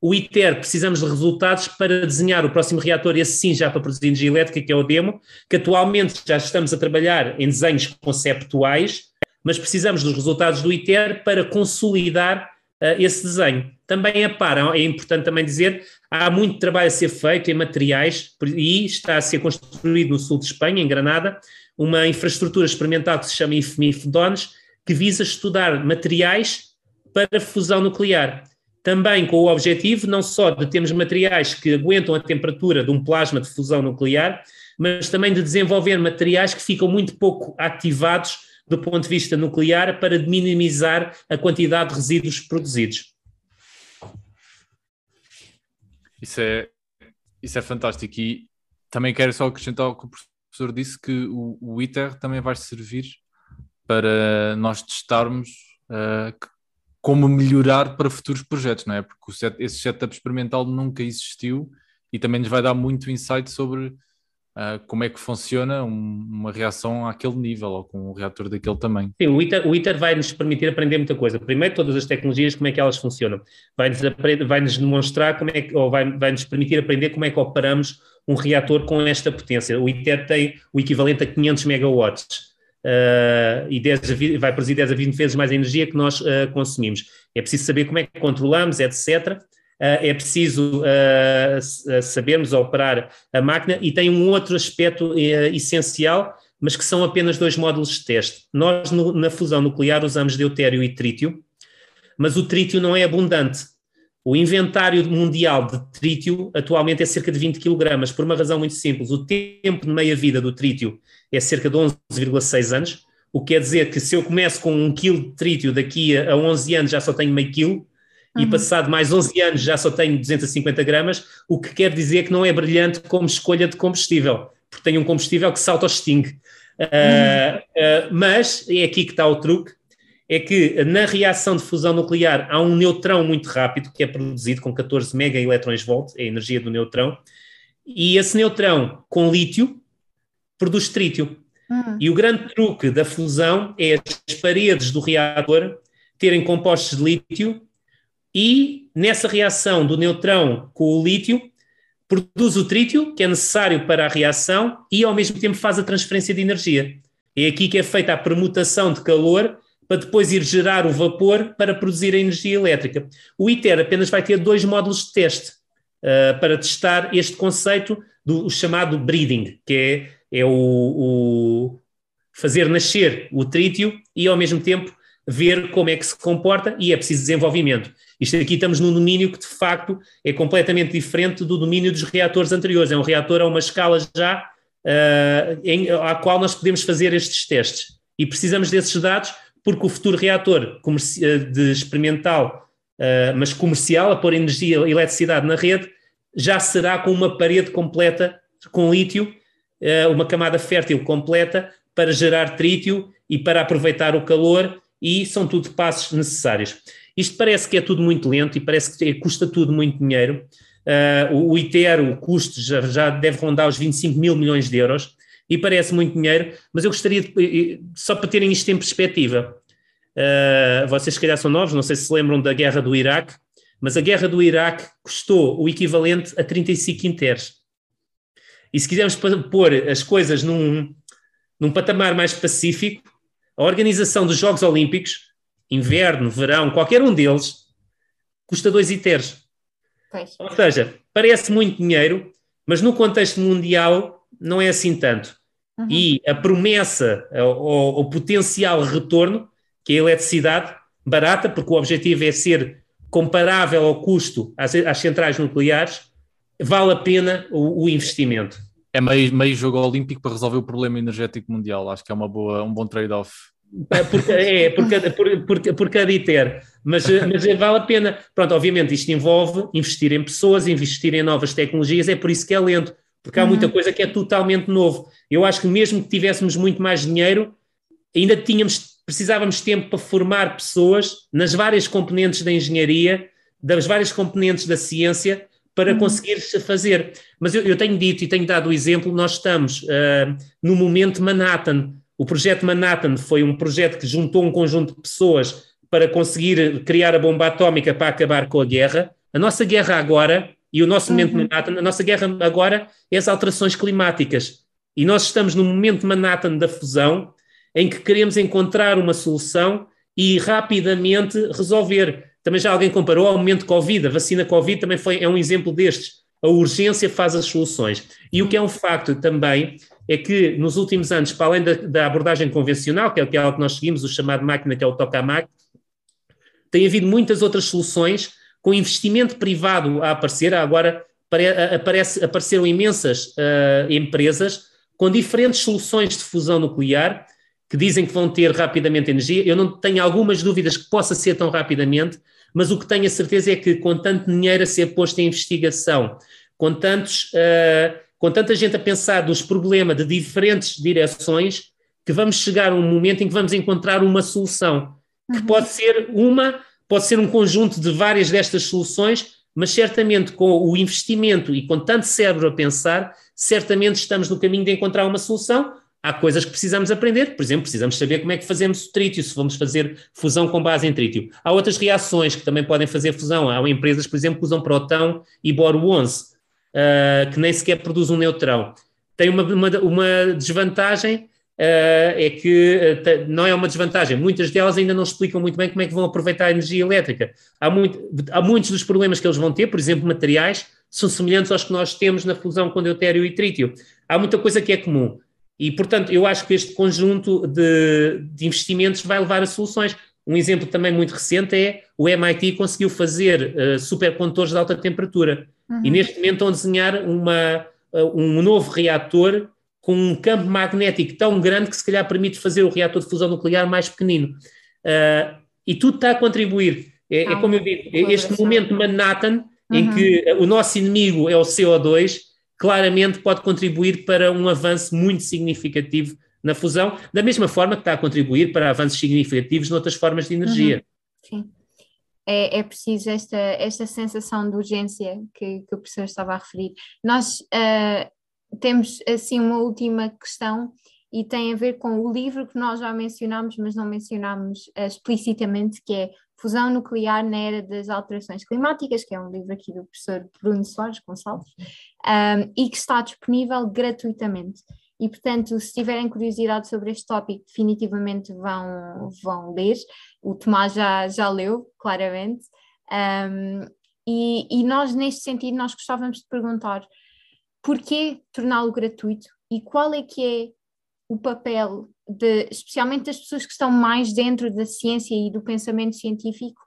O ITER, precisamos de resultados para desenhar o próximo reator, esse sim já para produzir energia elétrica, que é o DEMO, que atualmente já estamos a trabalhar em desenhos conceptuais, mas precisamos dos resultados do ITER para consolidar uh, esse desenho. Também a par, é importante também dizer, há muito trabalho a ser feito em materiais e está a ser construído no sul de Espanha, em Granada, uma infraestrutura experimental que se chama IFMIF DONES, que visa estudar materiais para fusão nuclear. Também com o objetivo não só de termos materiais que aguentam a temperatura de um plasma de fusão nuclear, mas também de desenvolver materiais que ficam muito pouco ativados do ponto de vista nuclear para minimizar a quantidade de resíduos produzidos. Isso é, isso é fantástico. E também quero só acrescentar o que o professor disse: que o, o ITER também vai servir para nós testarmos uh, como melhorar para futuros projetos, não é? Porque set, esse setup experimental nunca existiu e também nos vai dar muito insight sobre uh, como é que funciona um, uma reação àquele nível ou com um reator daquele tamanho. Sim, o ITER, o ITER vai nos permitir aprender muita coisa. Primeiro, todas as tecnologias, como é que elas funcionam. Vai-nos, vai -nos demonstrar como é que, ou vai, vai nos permitir aprender como é que operamos um reator com esta potência. O ITER tem o equivalente a 500 megawatts. Uh, e 10 a, vai produzir 10 a 20 vezes mais energia que nós uh, consumimos. É preciso saber como é que controlamos, etc. Ah, é preciso uh, sabermos operar a máquina e tem um outro aspecto uh, essencial, mas que são apenas dois módulos de teste. Nós, no, na fusão nuclear, usamos deutério e trítio, mas o trítio não é abundante. O inventário mundial de trítio atualmente é cerca de 20 kg, por uma razão muito simples. O tempo de meia-vida do trítio é cerca de 11,6 anos, o que quer dizer que se eu começo com um quilo de trítio daqui a 11 anos já só tenho meio quilo, e uhum. passado mais 11 anos já só tenho 250 gramas, o que quer dizer que não é brilhante como escolha de combustível, porque tem um combustível que se auto-extingue. Uh, uh, mas é aqui que está o truque, é que na reação de fusão nuclear há um neutrão muito rápido que é produzido com 14 mega elétrons volt, é a energia do neutrão, e esse neutrão com lítio produz trítio. Uhum. E o grande truque da fusão é as paredes do reator terem compostos de lítio e nessa reação do neutrão com o lítio, produz o trítio, que é necessário para a reação, e ao mesmo tempo faz a transferência de energia. É aqui que é feita a permutação de calor para depois ir gerar o vapor para produzir a energia elétrica. O ITER apenas vai ter dois módulos de teste uh, para testar este conceito do chamado breeding, que é, é o, o fazer nascer o trítio e ao mesmo tempo ver como é que se comporta e é preciso desenvolvimento. Isto aqui estamos num domínio que de facto é completamente diferente do domínio dos reatores anteriores. É um reator a uma escala já uh, em, à qual nós podemos fazer estes testes. E precisamos desses dados porque o futuro reator ah, de experimental, uh, mas comercial, a pôr energia e eletricidade na rede, já será com uma parede completa com lítio, uh, uma camada fértil completa para gerar trítio e para aproveitar o calor e são tudo passos necessários. Isto parece que é tudo muito lento e parece que custa tudo muito dinheiro. O ITER, o custo já, já deve rondar os 25 mil milhões de euros e parece muito dinheiro, mas eu gostaria, de, só para terem isto em perspectiva, uh, vocês se calhar são novos, não sei se se lembram da guerra do Iraque, mas a guerra do Iraque custou o equivalente a 35 interes. E se quisermos pôr as coisas num, num patamar mais pacífico, a organização dos Jogos Olímpicos, inverno, verão, qualquer um deles, custa 2 ITERs. Pois. Ou seja, parece muito dinheiro, mas no contexto mundial não é assim tanto. Uhum. E a promessa, o, o potencial retorno, que é a eletricidade barata, porque o objetivo é ser comparável ao custo às, às centrais nucleares, vale a pena o, o investimento. É meio, meio jogo olímpico para resolver o problema energético mundial. Acho que é uma boa, um bom trade-off. É, porque, é, por cada, por, por, por cada ITER. Mas, mas vale a pena. Pronto, obviamente isto envolve investir em pessoas, investir em novas tecnologias, é por isso que é lento, porque há muita uhum. coisa que é totalmente novo. Eu acho que mesmo que tivéssemos muito mais dinheiro, ainda tínhamos, precisávamos de tempo para formar pessoas nas várias componentes da engenharia, das várias componentes da ciência, para uhum. conseguir fazer. Mas eu, eu, tenho dito e tenho dado o exemplo, nós estamos uh, no momento Manhattan. O projeto Manhattan foi um projeto que juntou um conjunto de pessoas para conseguir criar a bomba atómica para acabar com a guerra. A nossa guerra agora, e o nosso uhum. momento Manhattan, a nossa guerra agora é as alterações climáticas. E nós estamos no momento Manhattan da fusão, em que queremos encontrar uma solução e rapidamente resolver. Também já alguém comparou ao momento Covid, a vacina Covid também foi, é um exemplo destes. A urgência faz as soluções. E o que é um facto também é que nos últimos anos, para além da, da abordagem convencional, que é, que é algo que nós seguimos, o chamado máquina, que é o tokamak, tem havido muitas outras soluções com investimento privado a aparecer. Agora aparece, apareceram imensas uh, empresas com diferentes soluções de fusão nuclear que dizem que vão ter rapidamente energia. Eu não tenho algumas dúvidas que possa ser tão rapidamente, mas o que tenho a certeza é que com tanto dinheiro a ser posto em investigação, com, tantos, uh, com tanta gente a pensar dos problemas de diferentes direções, que vamos chegar a um momento em que vamos encontrar uma solução, que uhum. pode ser uma, pode ser um conjunto de várias destas soluções, mas certamente com o investimento e com tanto cérebro a pensar, certamente estamos no caminho de encontrar uma solução, há coisas que precisamos aprender. Por exemplo, precisamos saber como é que fazemos trítio, se vamos fazer fusão com base em trítio. Há outras reações que também podem fazer fusão. Há empresas, por exemplo, que usam próton e boro 11, uh, que nem sequer produzem um neutrão. Tem uma, uma, uma desvantagem, é que uh, não é uma desvantagem. Muitas delas ainda não explicam muito bem como é que vão aproveitar a energia elétrica. Há, muito, há muitos dos problemas que eles vão ter, por exemplo, materiais, são semelhantes aos que nós temos na fusão com deutério e trítio. Há muita coisa que é comum e, portanto, eu acho que este conjunto de, de investimentos vai levar a soluções. Um exemplo também muito recente é o MIT conseguiu fazer uh, supercondutores de alta temperatura uhum. e neste momento estão a desenhar uma, uh, um novo reator com um campo magnético tão grande que se calhar permite fazer o reator de fusão nuclear mais pequenino. Uh, e tudo está a contribuir. É, ah, é como eu digo, este momento Manhattan, uhum. em que o nosso inimigo é o CO2, claramente pode contribuir para um avanço muito significativo na fusão, da mesma forma que está a contribuir para avanços significativos noutras formas de energia. Uhum. Sim. É, é, preciso esta, esta sensação de urgência que, que o professor estava a referir. Nós uh, temos assim uma última questão e tem a ver com o livro que nós já mencionámos, mas não mencionámos uh, explicitamente, que é Fusão Nuclear na Era das Alterações Climáticas, que é um livro aqui do professor Bruno Soares Gonçalves, um, e que está disponível gratuitamente. E, portanto, se tiverem curiosidade sobre este tópico, definitivamente vão, vão ler. O Tomás já, já leu, claramente. Um, e, e nós, neste sentido, nós gostávamos de perguntar porquê torná-lo gratuito e qual é que é o papel de, especialmente das pessoas que estão mais dentro da ciência e do pensamento científico,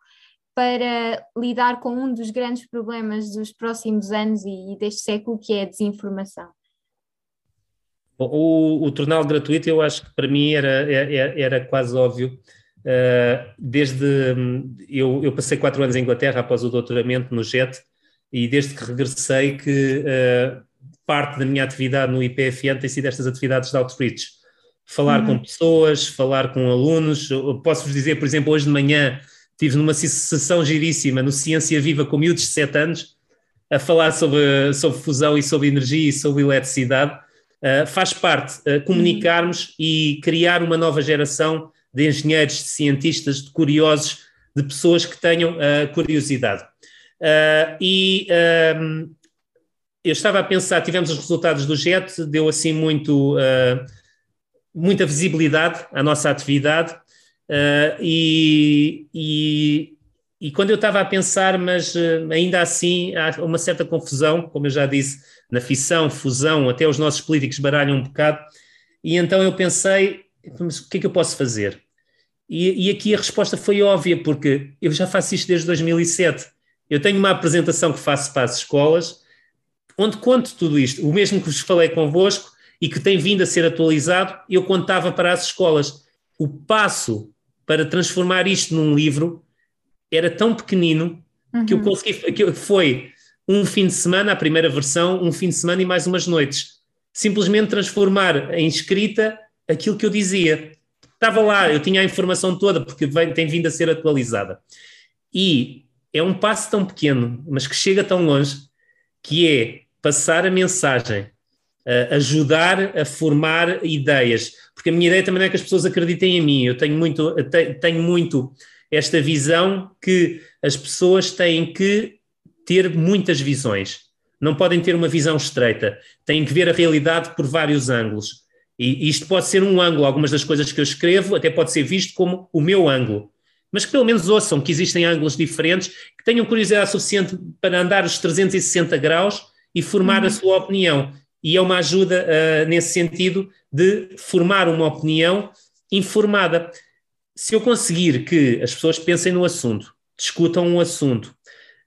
para lidar com um dos grandes problemas dos próximos anos e deste século, que é a desinformação. O, o torná-lo gratuito, eu acho que para mim era, era, era quase óbvio. Uh, desde eu, eu, passei quatro anos em Inglaterra após o doutoramento no JET e desde que regressei que uh, parte da minha atividade no IPFN tem sido estas atividades de outreach. Falar uhum. com pessoas, falar com alunos. Posso-vos dizer, por exemplo, hoje de manhã estive numa sessão giríssima no Ciência Viva com miúdos de 7 anos a falar sobre, sobre fusão e sobre energia e sobre eletricidade. Uh, faz parte uh, comunicarmos uhum. e criar uma nova geração de engenheiros, de cientistas, de curiosos, de pessoas que tenham uh, curiosidade. e eu estava a pensar, tivemos os resultados do JET, deu assim muito, uh, muita visibilidade à nossa atividade uh, e, e, e, quando eu estava a pensar, mas uh, ainda assim há uma certa confusão, como eu já disse, na fissão, fusão, até os nossos políticos baralham um bocado, e então eu pensei, mas o que é que eu posso fazer? E, e aqui a resposta foi óbvia, porque eu já faço isto desde 2007. Eu tenho uma apresentação que faço para as escolas, onde conto tudo isto, o mesmo que vos falei convosco e que tem vindo a ser atualizado, eu contava para as escolas. O passo para transformar isto num livro era tão pequenino uhum. que eu uhum. consegui, que foi um fim de semana, a primeira versão, um fim de semana e mais umas noites. Simplesmente transformar em escrita aquilo que eu dizia. Estava lá, eu tinha a informação toda, porque vem, tem vindo a ser atualizada. E é um passo tão pequeno, mas que chega tão longe, que é passar a mensagem, ajudar a formar ideias, porque a minha ideia também é que as pessoas acreditem em mim, eu tenho muito, tenho muito esta visão que as pessoas têm que ter muitas visões, não podem ter uma visão estreita, têm que ver a realidade por vários ângulos. E isto pode ser um ângulo, algumas das coisas que eu escrevo até pode ser visto como o meu ângulo. Mas que pelo menos ouçam que existem ângulos diferentes, que tenham curiosidade suficiente para andar os 360 graus e formar uhum. a sua opinião. E é uma ajuda uh, nesse sentido de formar uma opinião informada. Se eu conseguir que as pessoas pensem no assunto, discutam um assunto,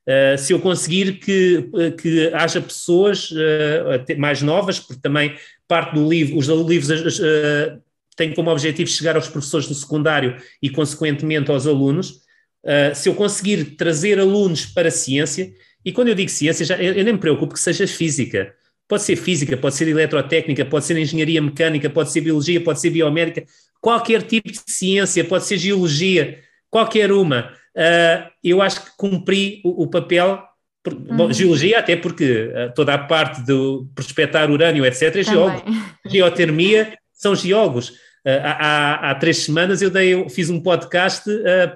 uh, se eu conseguir que, uh, que haja pessoas mais novas, porque também parte do livro, os livros têm como objetivo chegar aos professores do secundário e, consequentemente, aos alunos. se eu conseguir trazer alunos para a ciência, e quando eu digo ciência, já, eu, eu nem me preocupo que seja física. Pode ser física, pode ser eletrotécnica, pode ser engenharia mecânica, pode ser biologia, pode ser biomédica, qualquer tipo de ciência, pode ser geologia, qualquer uma. Uh, eu acho que cumpri o, o papel. Por, uhum. bom, geologia, até porque uh, toda a parte do prospectar urânio, etc., é geólogo. Geotermia são geólogos. Uh, há, há, três semanas eu dei, fiz um podcast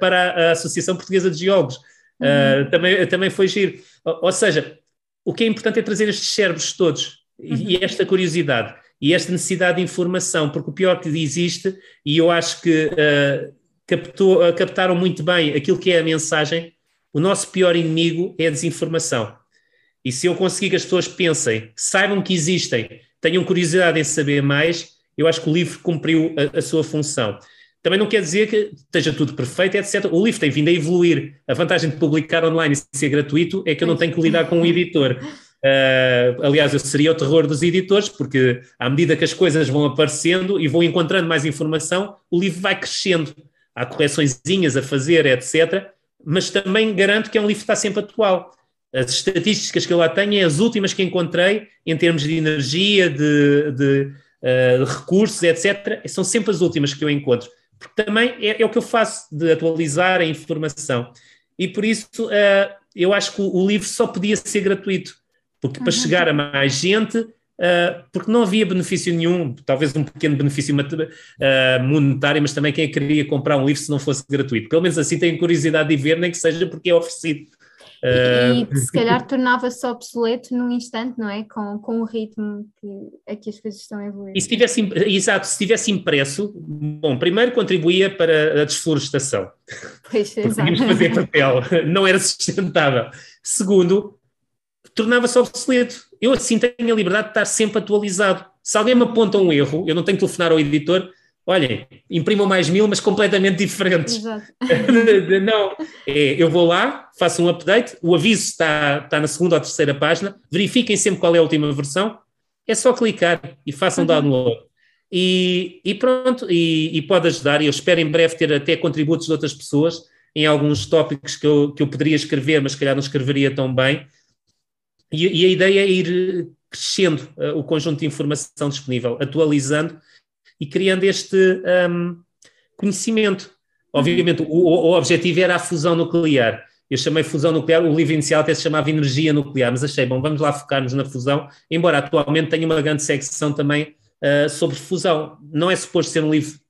para a Associação Portuguesa de Geólogos Uh, também, também foi giro. Ou, ou, seja, o que é importante é trazer estes cérebros todos e, e, uhum. esta curiosidade e esta necessidade de informação, porque o pior que existe, e eu acho que uh, captou, uh, captaram muito bem aquilo que é a mensagem, o nosso pior inimigo é a desinformação. E se eu conseguir que as pessoas pensem, saibam que existem, tenham curiosidade em saber mais, eu acho que o livro cumpriu a, a sua função. Também não quer dizer que esteja tudo perfeito, etc. O livro tem vindo a evoluir. A vantagem de publicar online e ser gratuito é que eu não tenho que lidar com um editor. Uh, aliás, eu seria o terror dos editores, porque à medida que as coisas vão aparecendo e vão encontrando mais informação, o livro vai crescendo. Há correçõezinhas a fazer, etc. Mas também garanto que é um livro que está sempre atual. As estatísticas que eu lá tenho é as últimas que encontrei em termos de energia, de, de uh, recursos, etc. São sempre as últimas que eu encontro porque também é, é, o que eu faço de atualizar a informação. E por isso uh, eu acho que o, o, livro só podia ser gratuito, porque uhum. para chegar a mais gente, uh, porque não havia benefício nenhum, talvez um pequeno benefício uh, monetário, mas também quem queria comprar um livro se não fosse gratuito. Pelo menos assim tem curiosidade de ver, nem que seja porque é oferecido. E, e se calhar tornava-se obsoleto num instante, não é? Com, com o ritmo que, a que as coisas estão a evoluir. E se tivesse, exato, se tivesse impresso, bom, primeiro contribuía para a desflorestação. Pois, exato. fazer papel, não era sustentável. Segundo, tornava-se obsoleto. Eu assim tenho a liberdade de estar sempre atualizado. Se alguém me aponta um erro, eu não tenho que telefonar ao editor, olhem, imprimam mais mil, mas completamente diferentes. Exato. não, é, eu vou lá, faço um update, o aviso está, está na segunda ou terceira página, verifiquem sempre qual é a última versão, é só clicar e façam uhum. download. E, e pronto, e, e, pode ajudar, e eu espero em breve ter até contributos de outras pessoas em alguns tópicos que eu, que eu poderia escrever, mas se calhar não escreveria tão bem. E, e a ideia é ir crescendo uh, o conjunto de informação disponível, atualizando e criando este um, conhecimento. Obviamente, o, o, objetivo era a fusão nuclear. Eu chamei fusão nuclear, o livro inicial até se chamava energia nuclear, mas achei, bom, vamos lá focar-nos na fusão, embora atualmente tenha uma grande secção também uh, sobre fusão. Não é suposto ser um livro,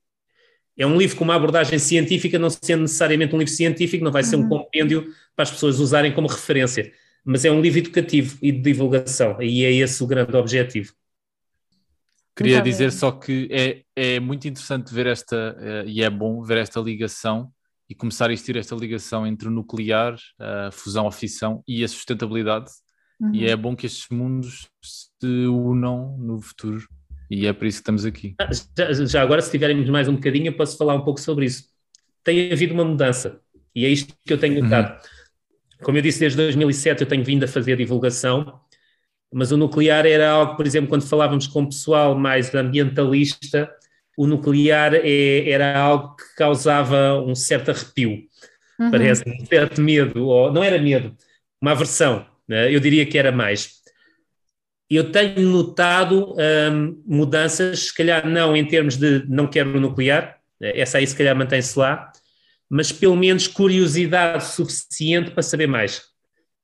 é um livro com uma abordagem científica, não sendo necessariamente um livro científico, não vai ser um uhum. compêndio para as pessoas usarem como referência, mas é um livro educativo e de divulgação, e é esse o grande objetivo. Queria dizer só que é, é muito interessante ver esta, uh, e é bom ver esta ligação e começar a existir esta ligação entre o nuclear, a fusão, a fissão e a sustentabilidade. Uhum. E é bom que estes mundos se unam no futuro. E é por isso que estamos aqui. Ah, já, já agora, se tivermos mais um bocadinho, eu posso falar um pouco sobre isso. Tem havido uma mudança e é isto que eu tenho uhum. notado. Uhum. Como eu disse, desde 2007 eu tenho vindo a fazer divulgação, mas o nuclear era algo, por exemplo, quando falávamos com o pessoal mais ambientalista, o nuclear é, era algo que causava um certo arrepio, uhum. parece, um certo medo, ou não era medo, uma aversão, né? eu diria que era mais. Eu tenho notado hum, mudanças, se calhar não em termos de não quero nuclear, essa aí se calhar mantém-se lá, mas pelo menos curiosidade suficiente para saber mais.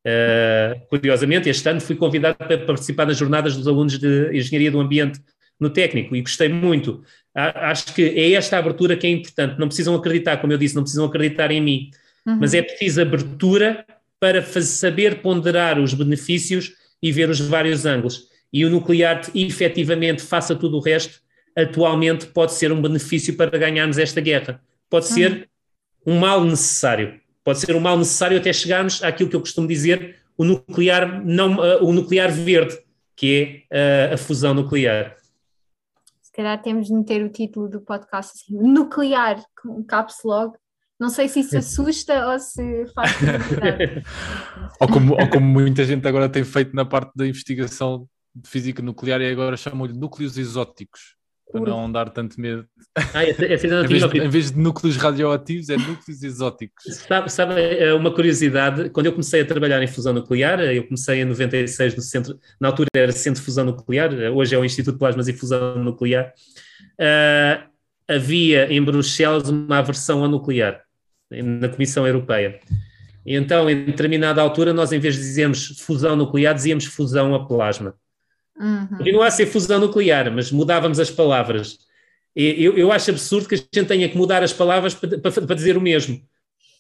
Uh, curiosamente, este ano fui convidado para participar nas jornadas dos alunos de Engenharia do Ambiente no técnico e gostei muito. Acho que é esta abertura que é importante. Não precisam acreditar, como eu disse, não precisam acreditar em mim, uhum. mas é preciso abertura para saber ponderar os benefícios e ver os vários ângulos. E o nuclear, efetivamente, faça tudo o resto, atualmente pode ser um benefício para ganharmos esta guerra. Pode uhum. ser um mal necessário. Pode ser um mal necessário até chegarmos àquilo que eu costumo dizer, o nuclear, não, uh, o nuclear verde, que é uh, a fusão nuclear. Se calhar temos de meter o título do podcast assim, nuclear, com caps log. Não sei se isso assusta ou se faz ou, como, ou como muita gente agora tem feito na parte da investigação de física nuclear e agora chamam-lhe núcleos exóticos para não dar tanto medo. Ah, é, é, em, vez de, em, vez de, núcleos radioativos, é núcleos exóticos. Sabe, sabe, é uma curiosidade, quando eu comecei a trabalhar em fusão nuclear, eu comecei em 96 no centro, na altura era Centro de Fusão Nuclear, hoje é o Instituto de Plasmas e Fusão Nuclear, uh, havia em Bruxelas uma aversão ao nuclear, na Comissão Europeia. Então, em determinada altura, nós em vez de dizermos fusão nuclear, dizíamos fusão a plasma. Uhum. Continua a ser fusão nuclear, mas mudávamos as palavras. Eu, eu acho absurdo que a gente tenha que mudar as palavras para, para, para dizer o mesmo.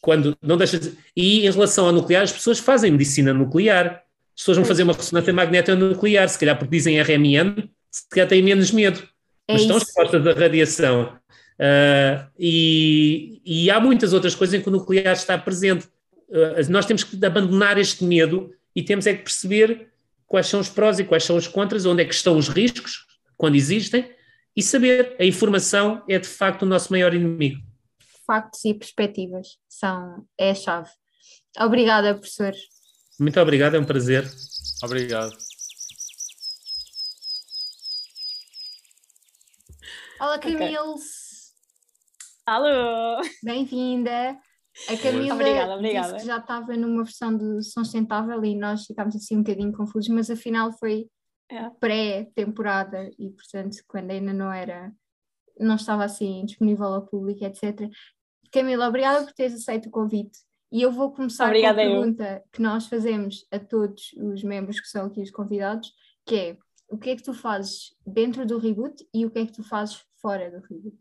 Quando não deixa de... E em relação ao nuclear, as pessoas fazem medicina nuclear. As pessoas vão fazer uma ressonância magnética nuclear, se calhar porque dizem RMN, se calhar têm menos medo. É mas estão expostas à radiação. Uh, e, e, há muitas outras coisas em que o nuclear está presente. Uh, nós temos que abandonar este medo e temos é que perceber quais são os prós e quais são os contras, onde é que estão os riscos, quando existem, e saber. A informação é de facto o nosso maior inimigo. Factos e perspectivas são, é a chave. Obrigada, professor. Muito obrigado, é um prazer. Obrigado. Olá, Camille. Okay. Alô! Bem-vinda. A Camila obrigada, obrigada. disse que já estava numa versão de sustentável e nós ficámos assim um bocadinho confusos, mas afinal foi é. pré-temporada e portanto quando ainda não era, não estava assim disponível ao público, etc. Camila, obrigada por teres aceito o convite. E eu vou começar Obrigada com a pergunta eu. que nós fazemos a todos os membros que são aqui os convidados, que é o que é que tu fazes dentro do reboot e o que é que tu fazes fora do reboot?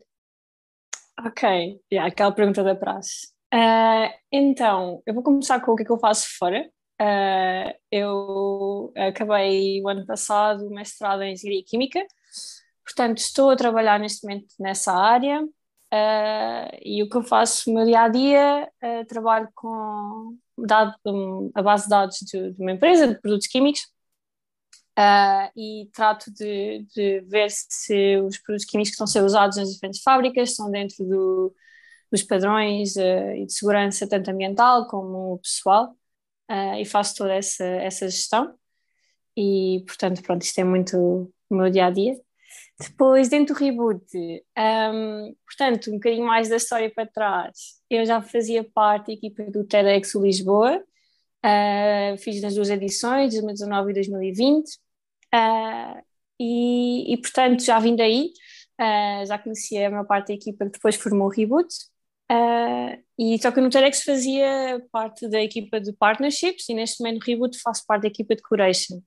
Ok, yeah, aquela pergunta da praxe. Uh, então, eu vou começar com o que é que eu faço fora. Uh, eu acabei o ano passado o mestrado em Engenharia Química, portanto, estou a trabalhar neste momento nessa área. Uh, e o que eu faço no meu dia a dia, trabalho com dado, um, a base de dados de, de, uma empresa de produtos químicos e trato de, de ver se os produtos químicos que estão a ser usados nas diferentes fábricas estão dentro do dos padrões uh, e de segurança, tanto ambiental como pessoal, uh, e faço toda essa, essa gestão. E, portanto, pronto, isto é muito o meu dia a dia. Depois, dentro do reboot, um, ehm, portanto, um bocadinho mais da história para trás, eu já fazia parte da equipa do TEDx Lisboa, uh, fiz nas duas edições, 2019 e 2020, uh, e, e, portanto, já vim daí, uh, já conhecia a maior parte da equipa que depois formou o reboot, Uh, e só que no TEDx fazia parte da equipa de partnerships e neste momento no Reboot faço parte da equipa de curation.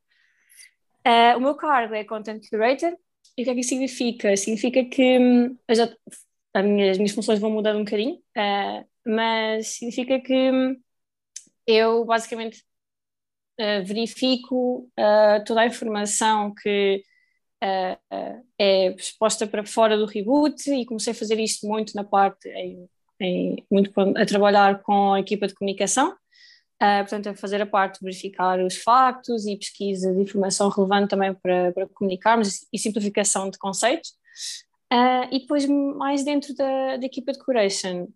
Uh, o meu cargo é Content Curator e o que é que isso significa? Significa que hum, já, minha, as minhas funções vão mudar um bocadinho, uh, mas significa que hum, eu basicamente verifico toda a informação que é exposta para fora do reboot e comecei a fazer isto muito na parte, em, em, muito a trabalhar com a equipa de comunicação, uh, portanto a fazer a parte de verificar os factos e pesquisa de informação relevante também para, para comunicarmos e simplificação de conceitos. Uh, e depois mais dentro da, da equipa de curation,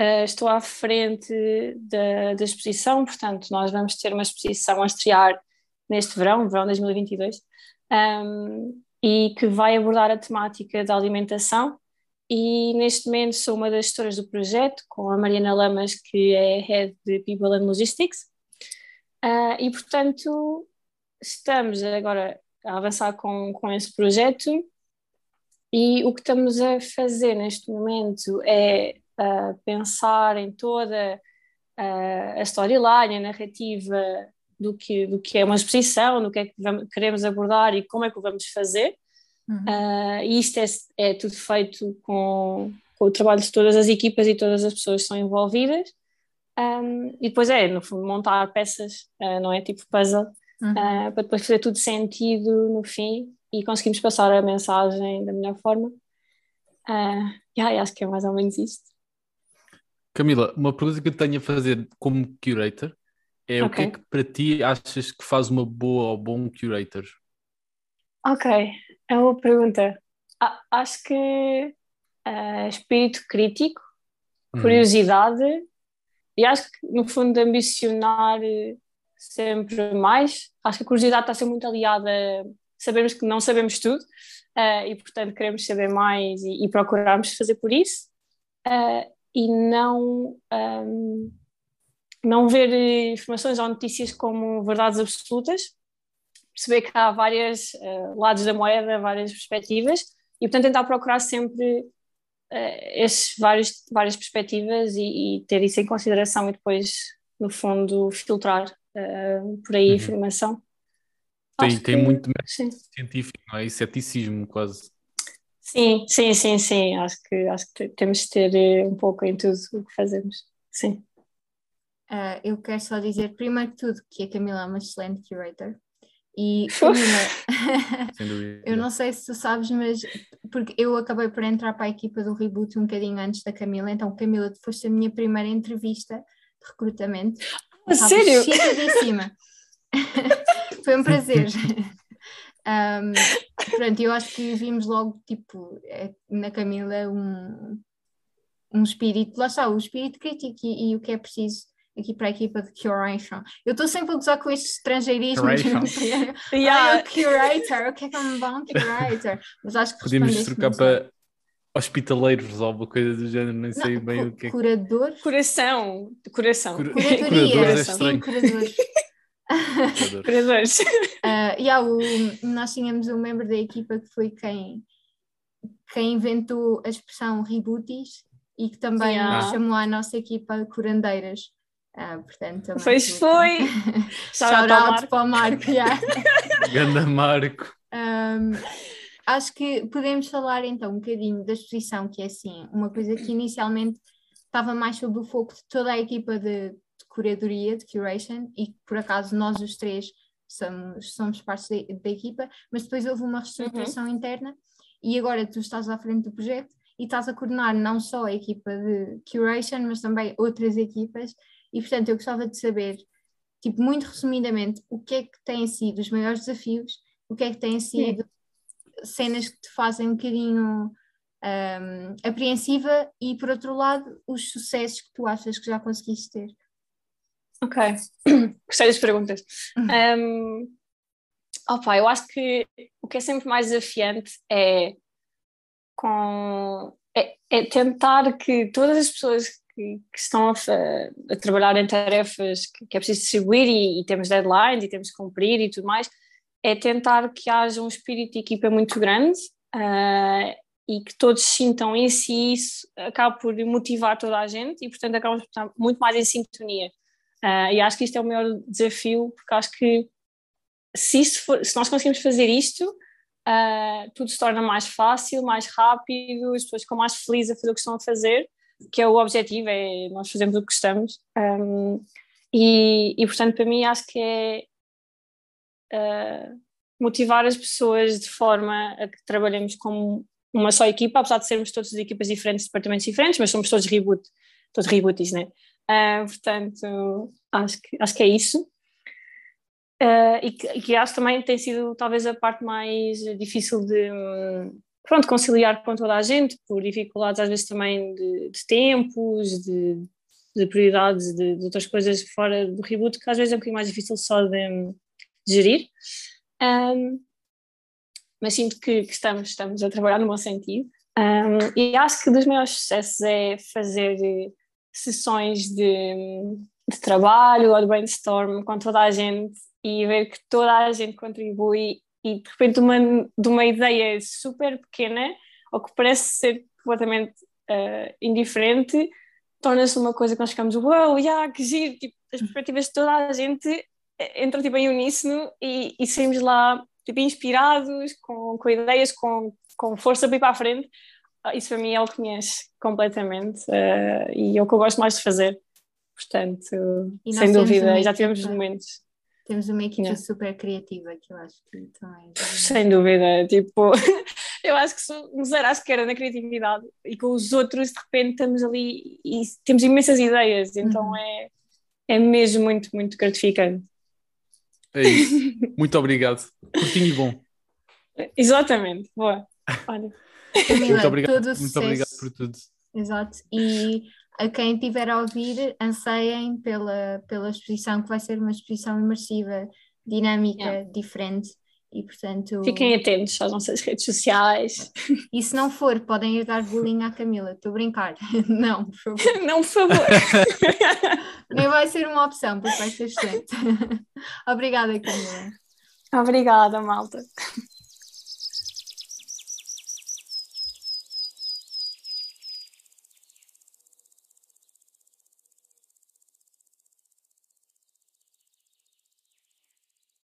Uh, estou à frente da, da, exposição, portanto, nós vamos ter uma exposição a estrear neste verão, verão 2022, um, e que vai abordar a temática da alimentação. E neste momento sou uma das gestoras do projeto, com a Mariana Lamas, que é Head de People and Logistics. Uh, e, portanto, estamos agora a avançar com, com esse projeto. E o que estamos a fazer neste momento é uh, pensar em toda uh, a storyline, a narrativa do que, do que é uma exposição, do que é que vamos, queremos abordar e como é que o vamos fazer. Uhum. Uh, e isto é, é tudo feito com, com, o trabalho de todas as equipas e todas as pessoas que são envolvidas. Um, e depois é, no fundo, montar peças, uh, não é? Tipo puzzle, uhum. uh, para depois fazer tudo sentido no fim e conseguimos passar a mensagem da melhor forma. Uh, yeah, acho que é mais ou menos isto. Camila, uma pergunta que eu tenho a fazer como curator é okay. o que é que para ti achas que faz uma boa ou bom curator? Ok, é uma pergunta. Ah, acho que uh, espírito crítico, hum. curiosidade hum. e acho que no fundo ambicionar sempre mais. Acho que a curiosidade está a ser muito aliada a sabermos que não sabemos tudo uh, e portanto queremos saber mais e, e procurarmos fazer por isso. Uh, e não, um, não ver informações ou notícias como verdades absolutas, perceber que há vários uh, lados da moeda, várias perspectivas, e portanto tentar procurar sempre uh, esses vários, várias perspectivas e, e, ter isso em consideração e depois, no fundo, filtrar uh, por aí a uhum. informação. Tem, tem que, muito método científico, não é? E ceticismo quase. Sim, sim, sim, sim. Acho que, acho que temos de ter eh, um pouco em tudo o que fazemos. Sim. Uh, eu quero só dizer, primeiro de tudo, que a Camila é uma excelente curator. E Camila, eu não sei se tu sabes, mas porque eu acabei por entrar para a equipa do Reboot um bocadinho antes da Camila, então Camila, tu foste a minha primeira entrevista de recrutamento. Ah, sério? Foi um prazer. Um, pronto, eu acho que vimos logo, tipo, é, na Camila um, um espírito, lá está, o espírito crítico e, e o que é preciso aqui para a equipa de curation. Eu estou sempre a gozar com estes estrangeirismos. yeah. o curator, o que é que é um bom curator? Mas acho que Podemos trocar para hospitaleiros ou alguma coisa do género, nem sei não, bem o que é. Curador? Coração. Coração. Cura Curadoria. Curadores é. Sim, curadores. Predadores. uh, yeah, o, nós tínhamos um membro da equipa que foi quem, quem inventou a expressão rebooties e que também yeah. chamou a nossa equipa curandeiras. Uh, portanto, pois foi! Shout out para o Marco. Yeah. Ganda Marco. Um, acho que podemos falar então um bocadinho da exposição, que é assim, uma coisa que inicialmente estava mais sob o foco de toda a equipa de curadoria, de curation, e por acaso nós os três somos, somos parte da, equipa, mas depois houve uma reestruturação uhum. interna e agora tu estás à frente do projeto e estás a coordenar não só a equipa de curation, mas também outras equipas, e portanto eu gostava de saber, tipo, muito resumidamente, o que é que têm sido os maiores desafios, o que é que têm sido Sim. cenas que te fazem um bocadinho um, apreensiva e, por outro lado, os sucessos que tu achas que já conseguiste ter. Ok, gostei das perguntas. Um, opa, eu acho que o que é sempre mais desafiante é, com, é, é tentar que todas as pessoas que, que estão a, a, trabalhar em tarefas que, que é preciso distribuir e, e, temos deadlines e temos que cumprir e tudo mais, é tentar que haja um espírito de equipa muito grande uh, e que todos sintam em si isso acaba por motivar toda a gente e portanto acabamos por estar muito mais em sintonia. Uh, e acho que isto é o maior desafio, porque acho que se, for, se nós conseguimos fazer isto, uh, tudo se torna mais fácil, mais rápido, as pessoas ficam mais felizes a fazer o que estão a fazer, que é o objetivo, é nós fazemos o que gostamos. Um, e, e, portanto, para mim, acho que é uh, motivar as pessoas de forma a que trabalhemos como uma só equipa, apesar de sermos todos de equipas diferentes, departamentos diferentes, mas somos todos reboot, todos rebooties, né? Uh, portanto, acho que, acho que é isso. Uh, e, que, que acho também tem sido talvez a parte mais difícil de pronto, conciliar com toda a gente, por dificuldades às vezes também de, de tempos, de, de prioridades, de, de, outras coisas fora do reboot, que às vezes é um bocadinho mais difícil só de, gerir. Um, mas sinto que, que, estamos, estamos a trabalhar no bom sentido. Um, e acho que dos maiores sucessos é fazer sessões de, de trabalho ou de brainstorm com toda a gente e ver que toda a gente contribui e de repente uma, de uma ideia super pequena ou que parece ser completamente uh, indiferente torna-se uma coisa que nós ficamos uau, wow, yeah, que giro, tipo, as perspectivas de toda a gente eh, entram tipo, em uníssono e, e saímos lá tipo, inspirados, com, com ideias, com, com força para ir para a frente. Ah, isso para mim é o que me enche completamente uh, e é o que eu gosto mais de fazer. Portanto, sem dúvida, já tivemos momentos. Temos uma equipa yeah. super criativa que eu acho que também. Sem dúvida, tipo, eu acho que se zero acho que era na criatividade e com os outros de repente estamos ali e temos imensas ideias, então uhum. é, é mesmo muito, muito gratificante. É isso. Muito obrigado. Curtinho e bom. Exatamente. Boa. Olha. Camila, muito obrigado, muito obrigado por tudo. Exato. E a quem tiver a ouvir, anseiem pela, pela exposição, que vai ser uma exposição imersiva, dinâmica, yeah. diferente. E, portanto, Fiquem atentos às nossas redes sociais. E se não for, podem ir dar bullying à Camila. Estou a brincar. Não, por favor. Não, por favor. Nem vai ser uma opção, porque vai ser excelente. Obrigada, Camila. Obrigada, malta.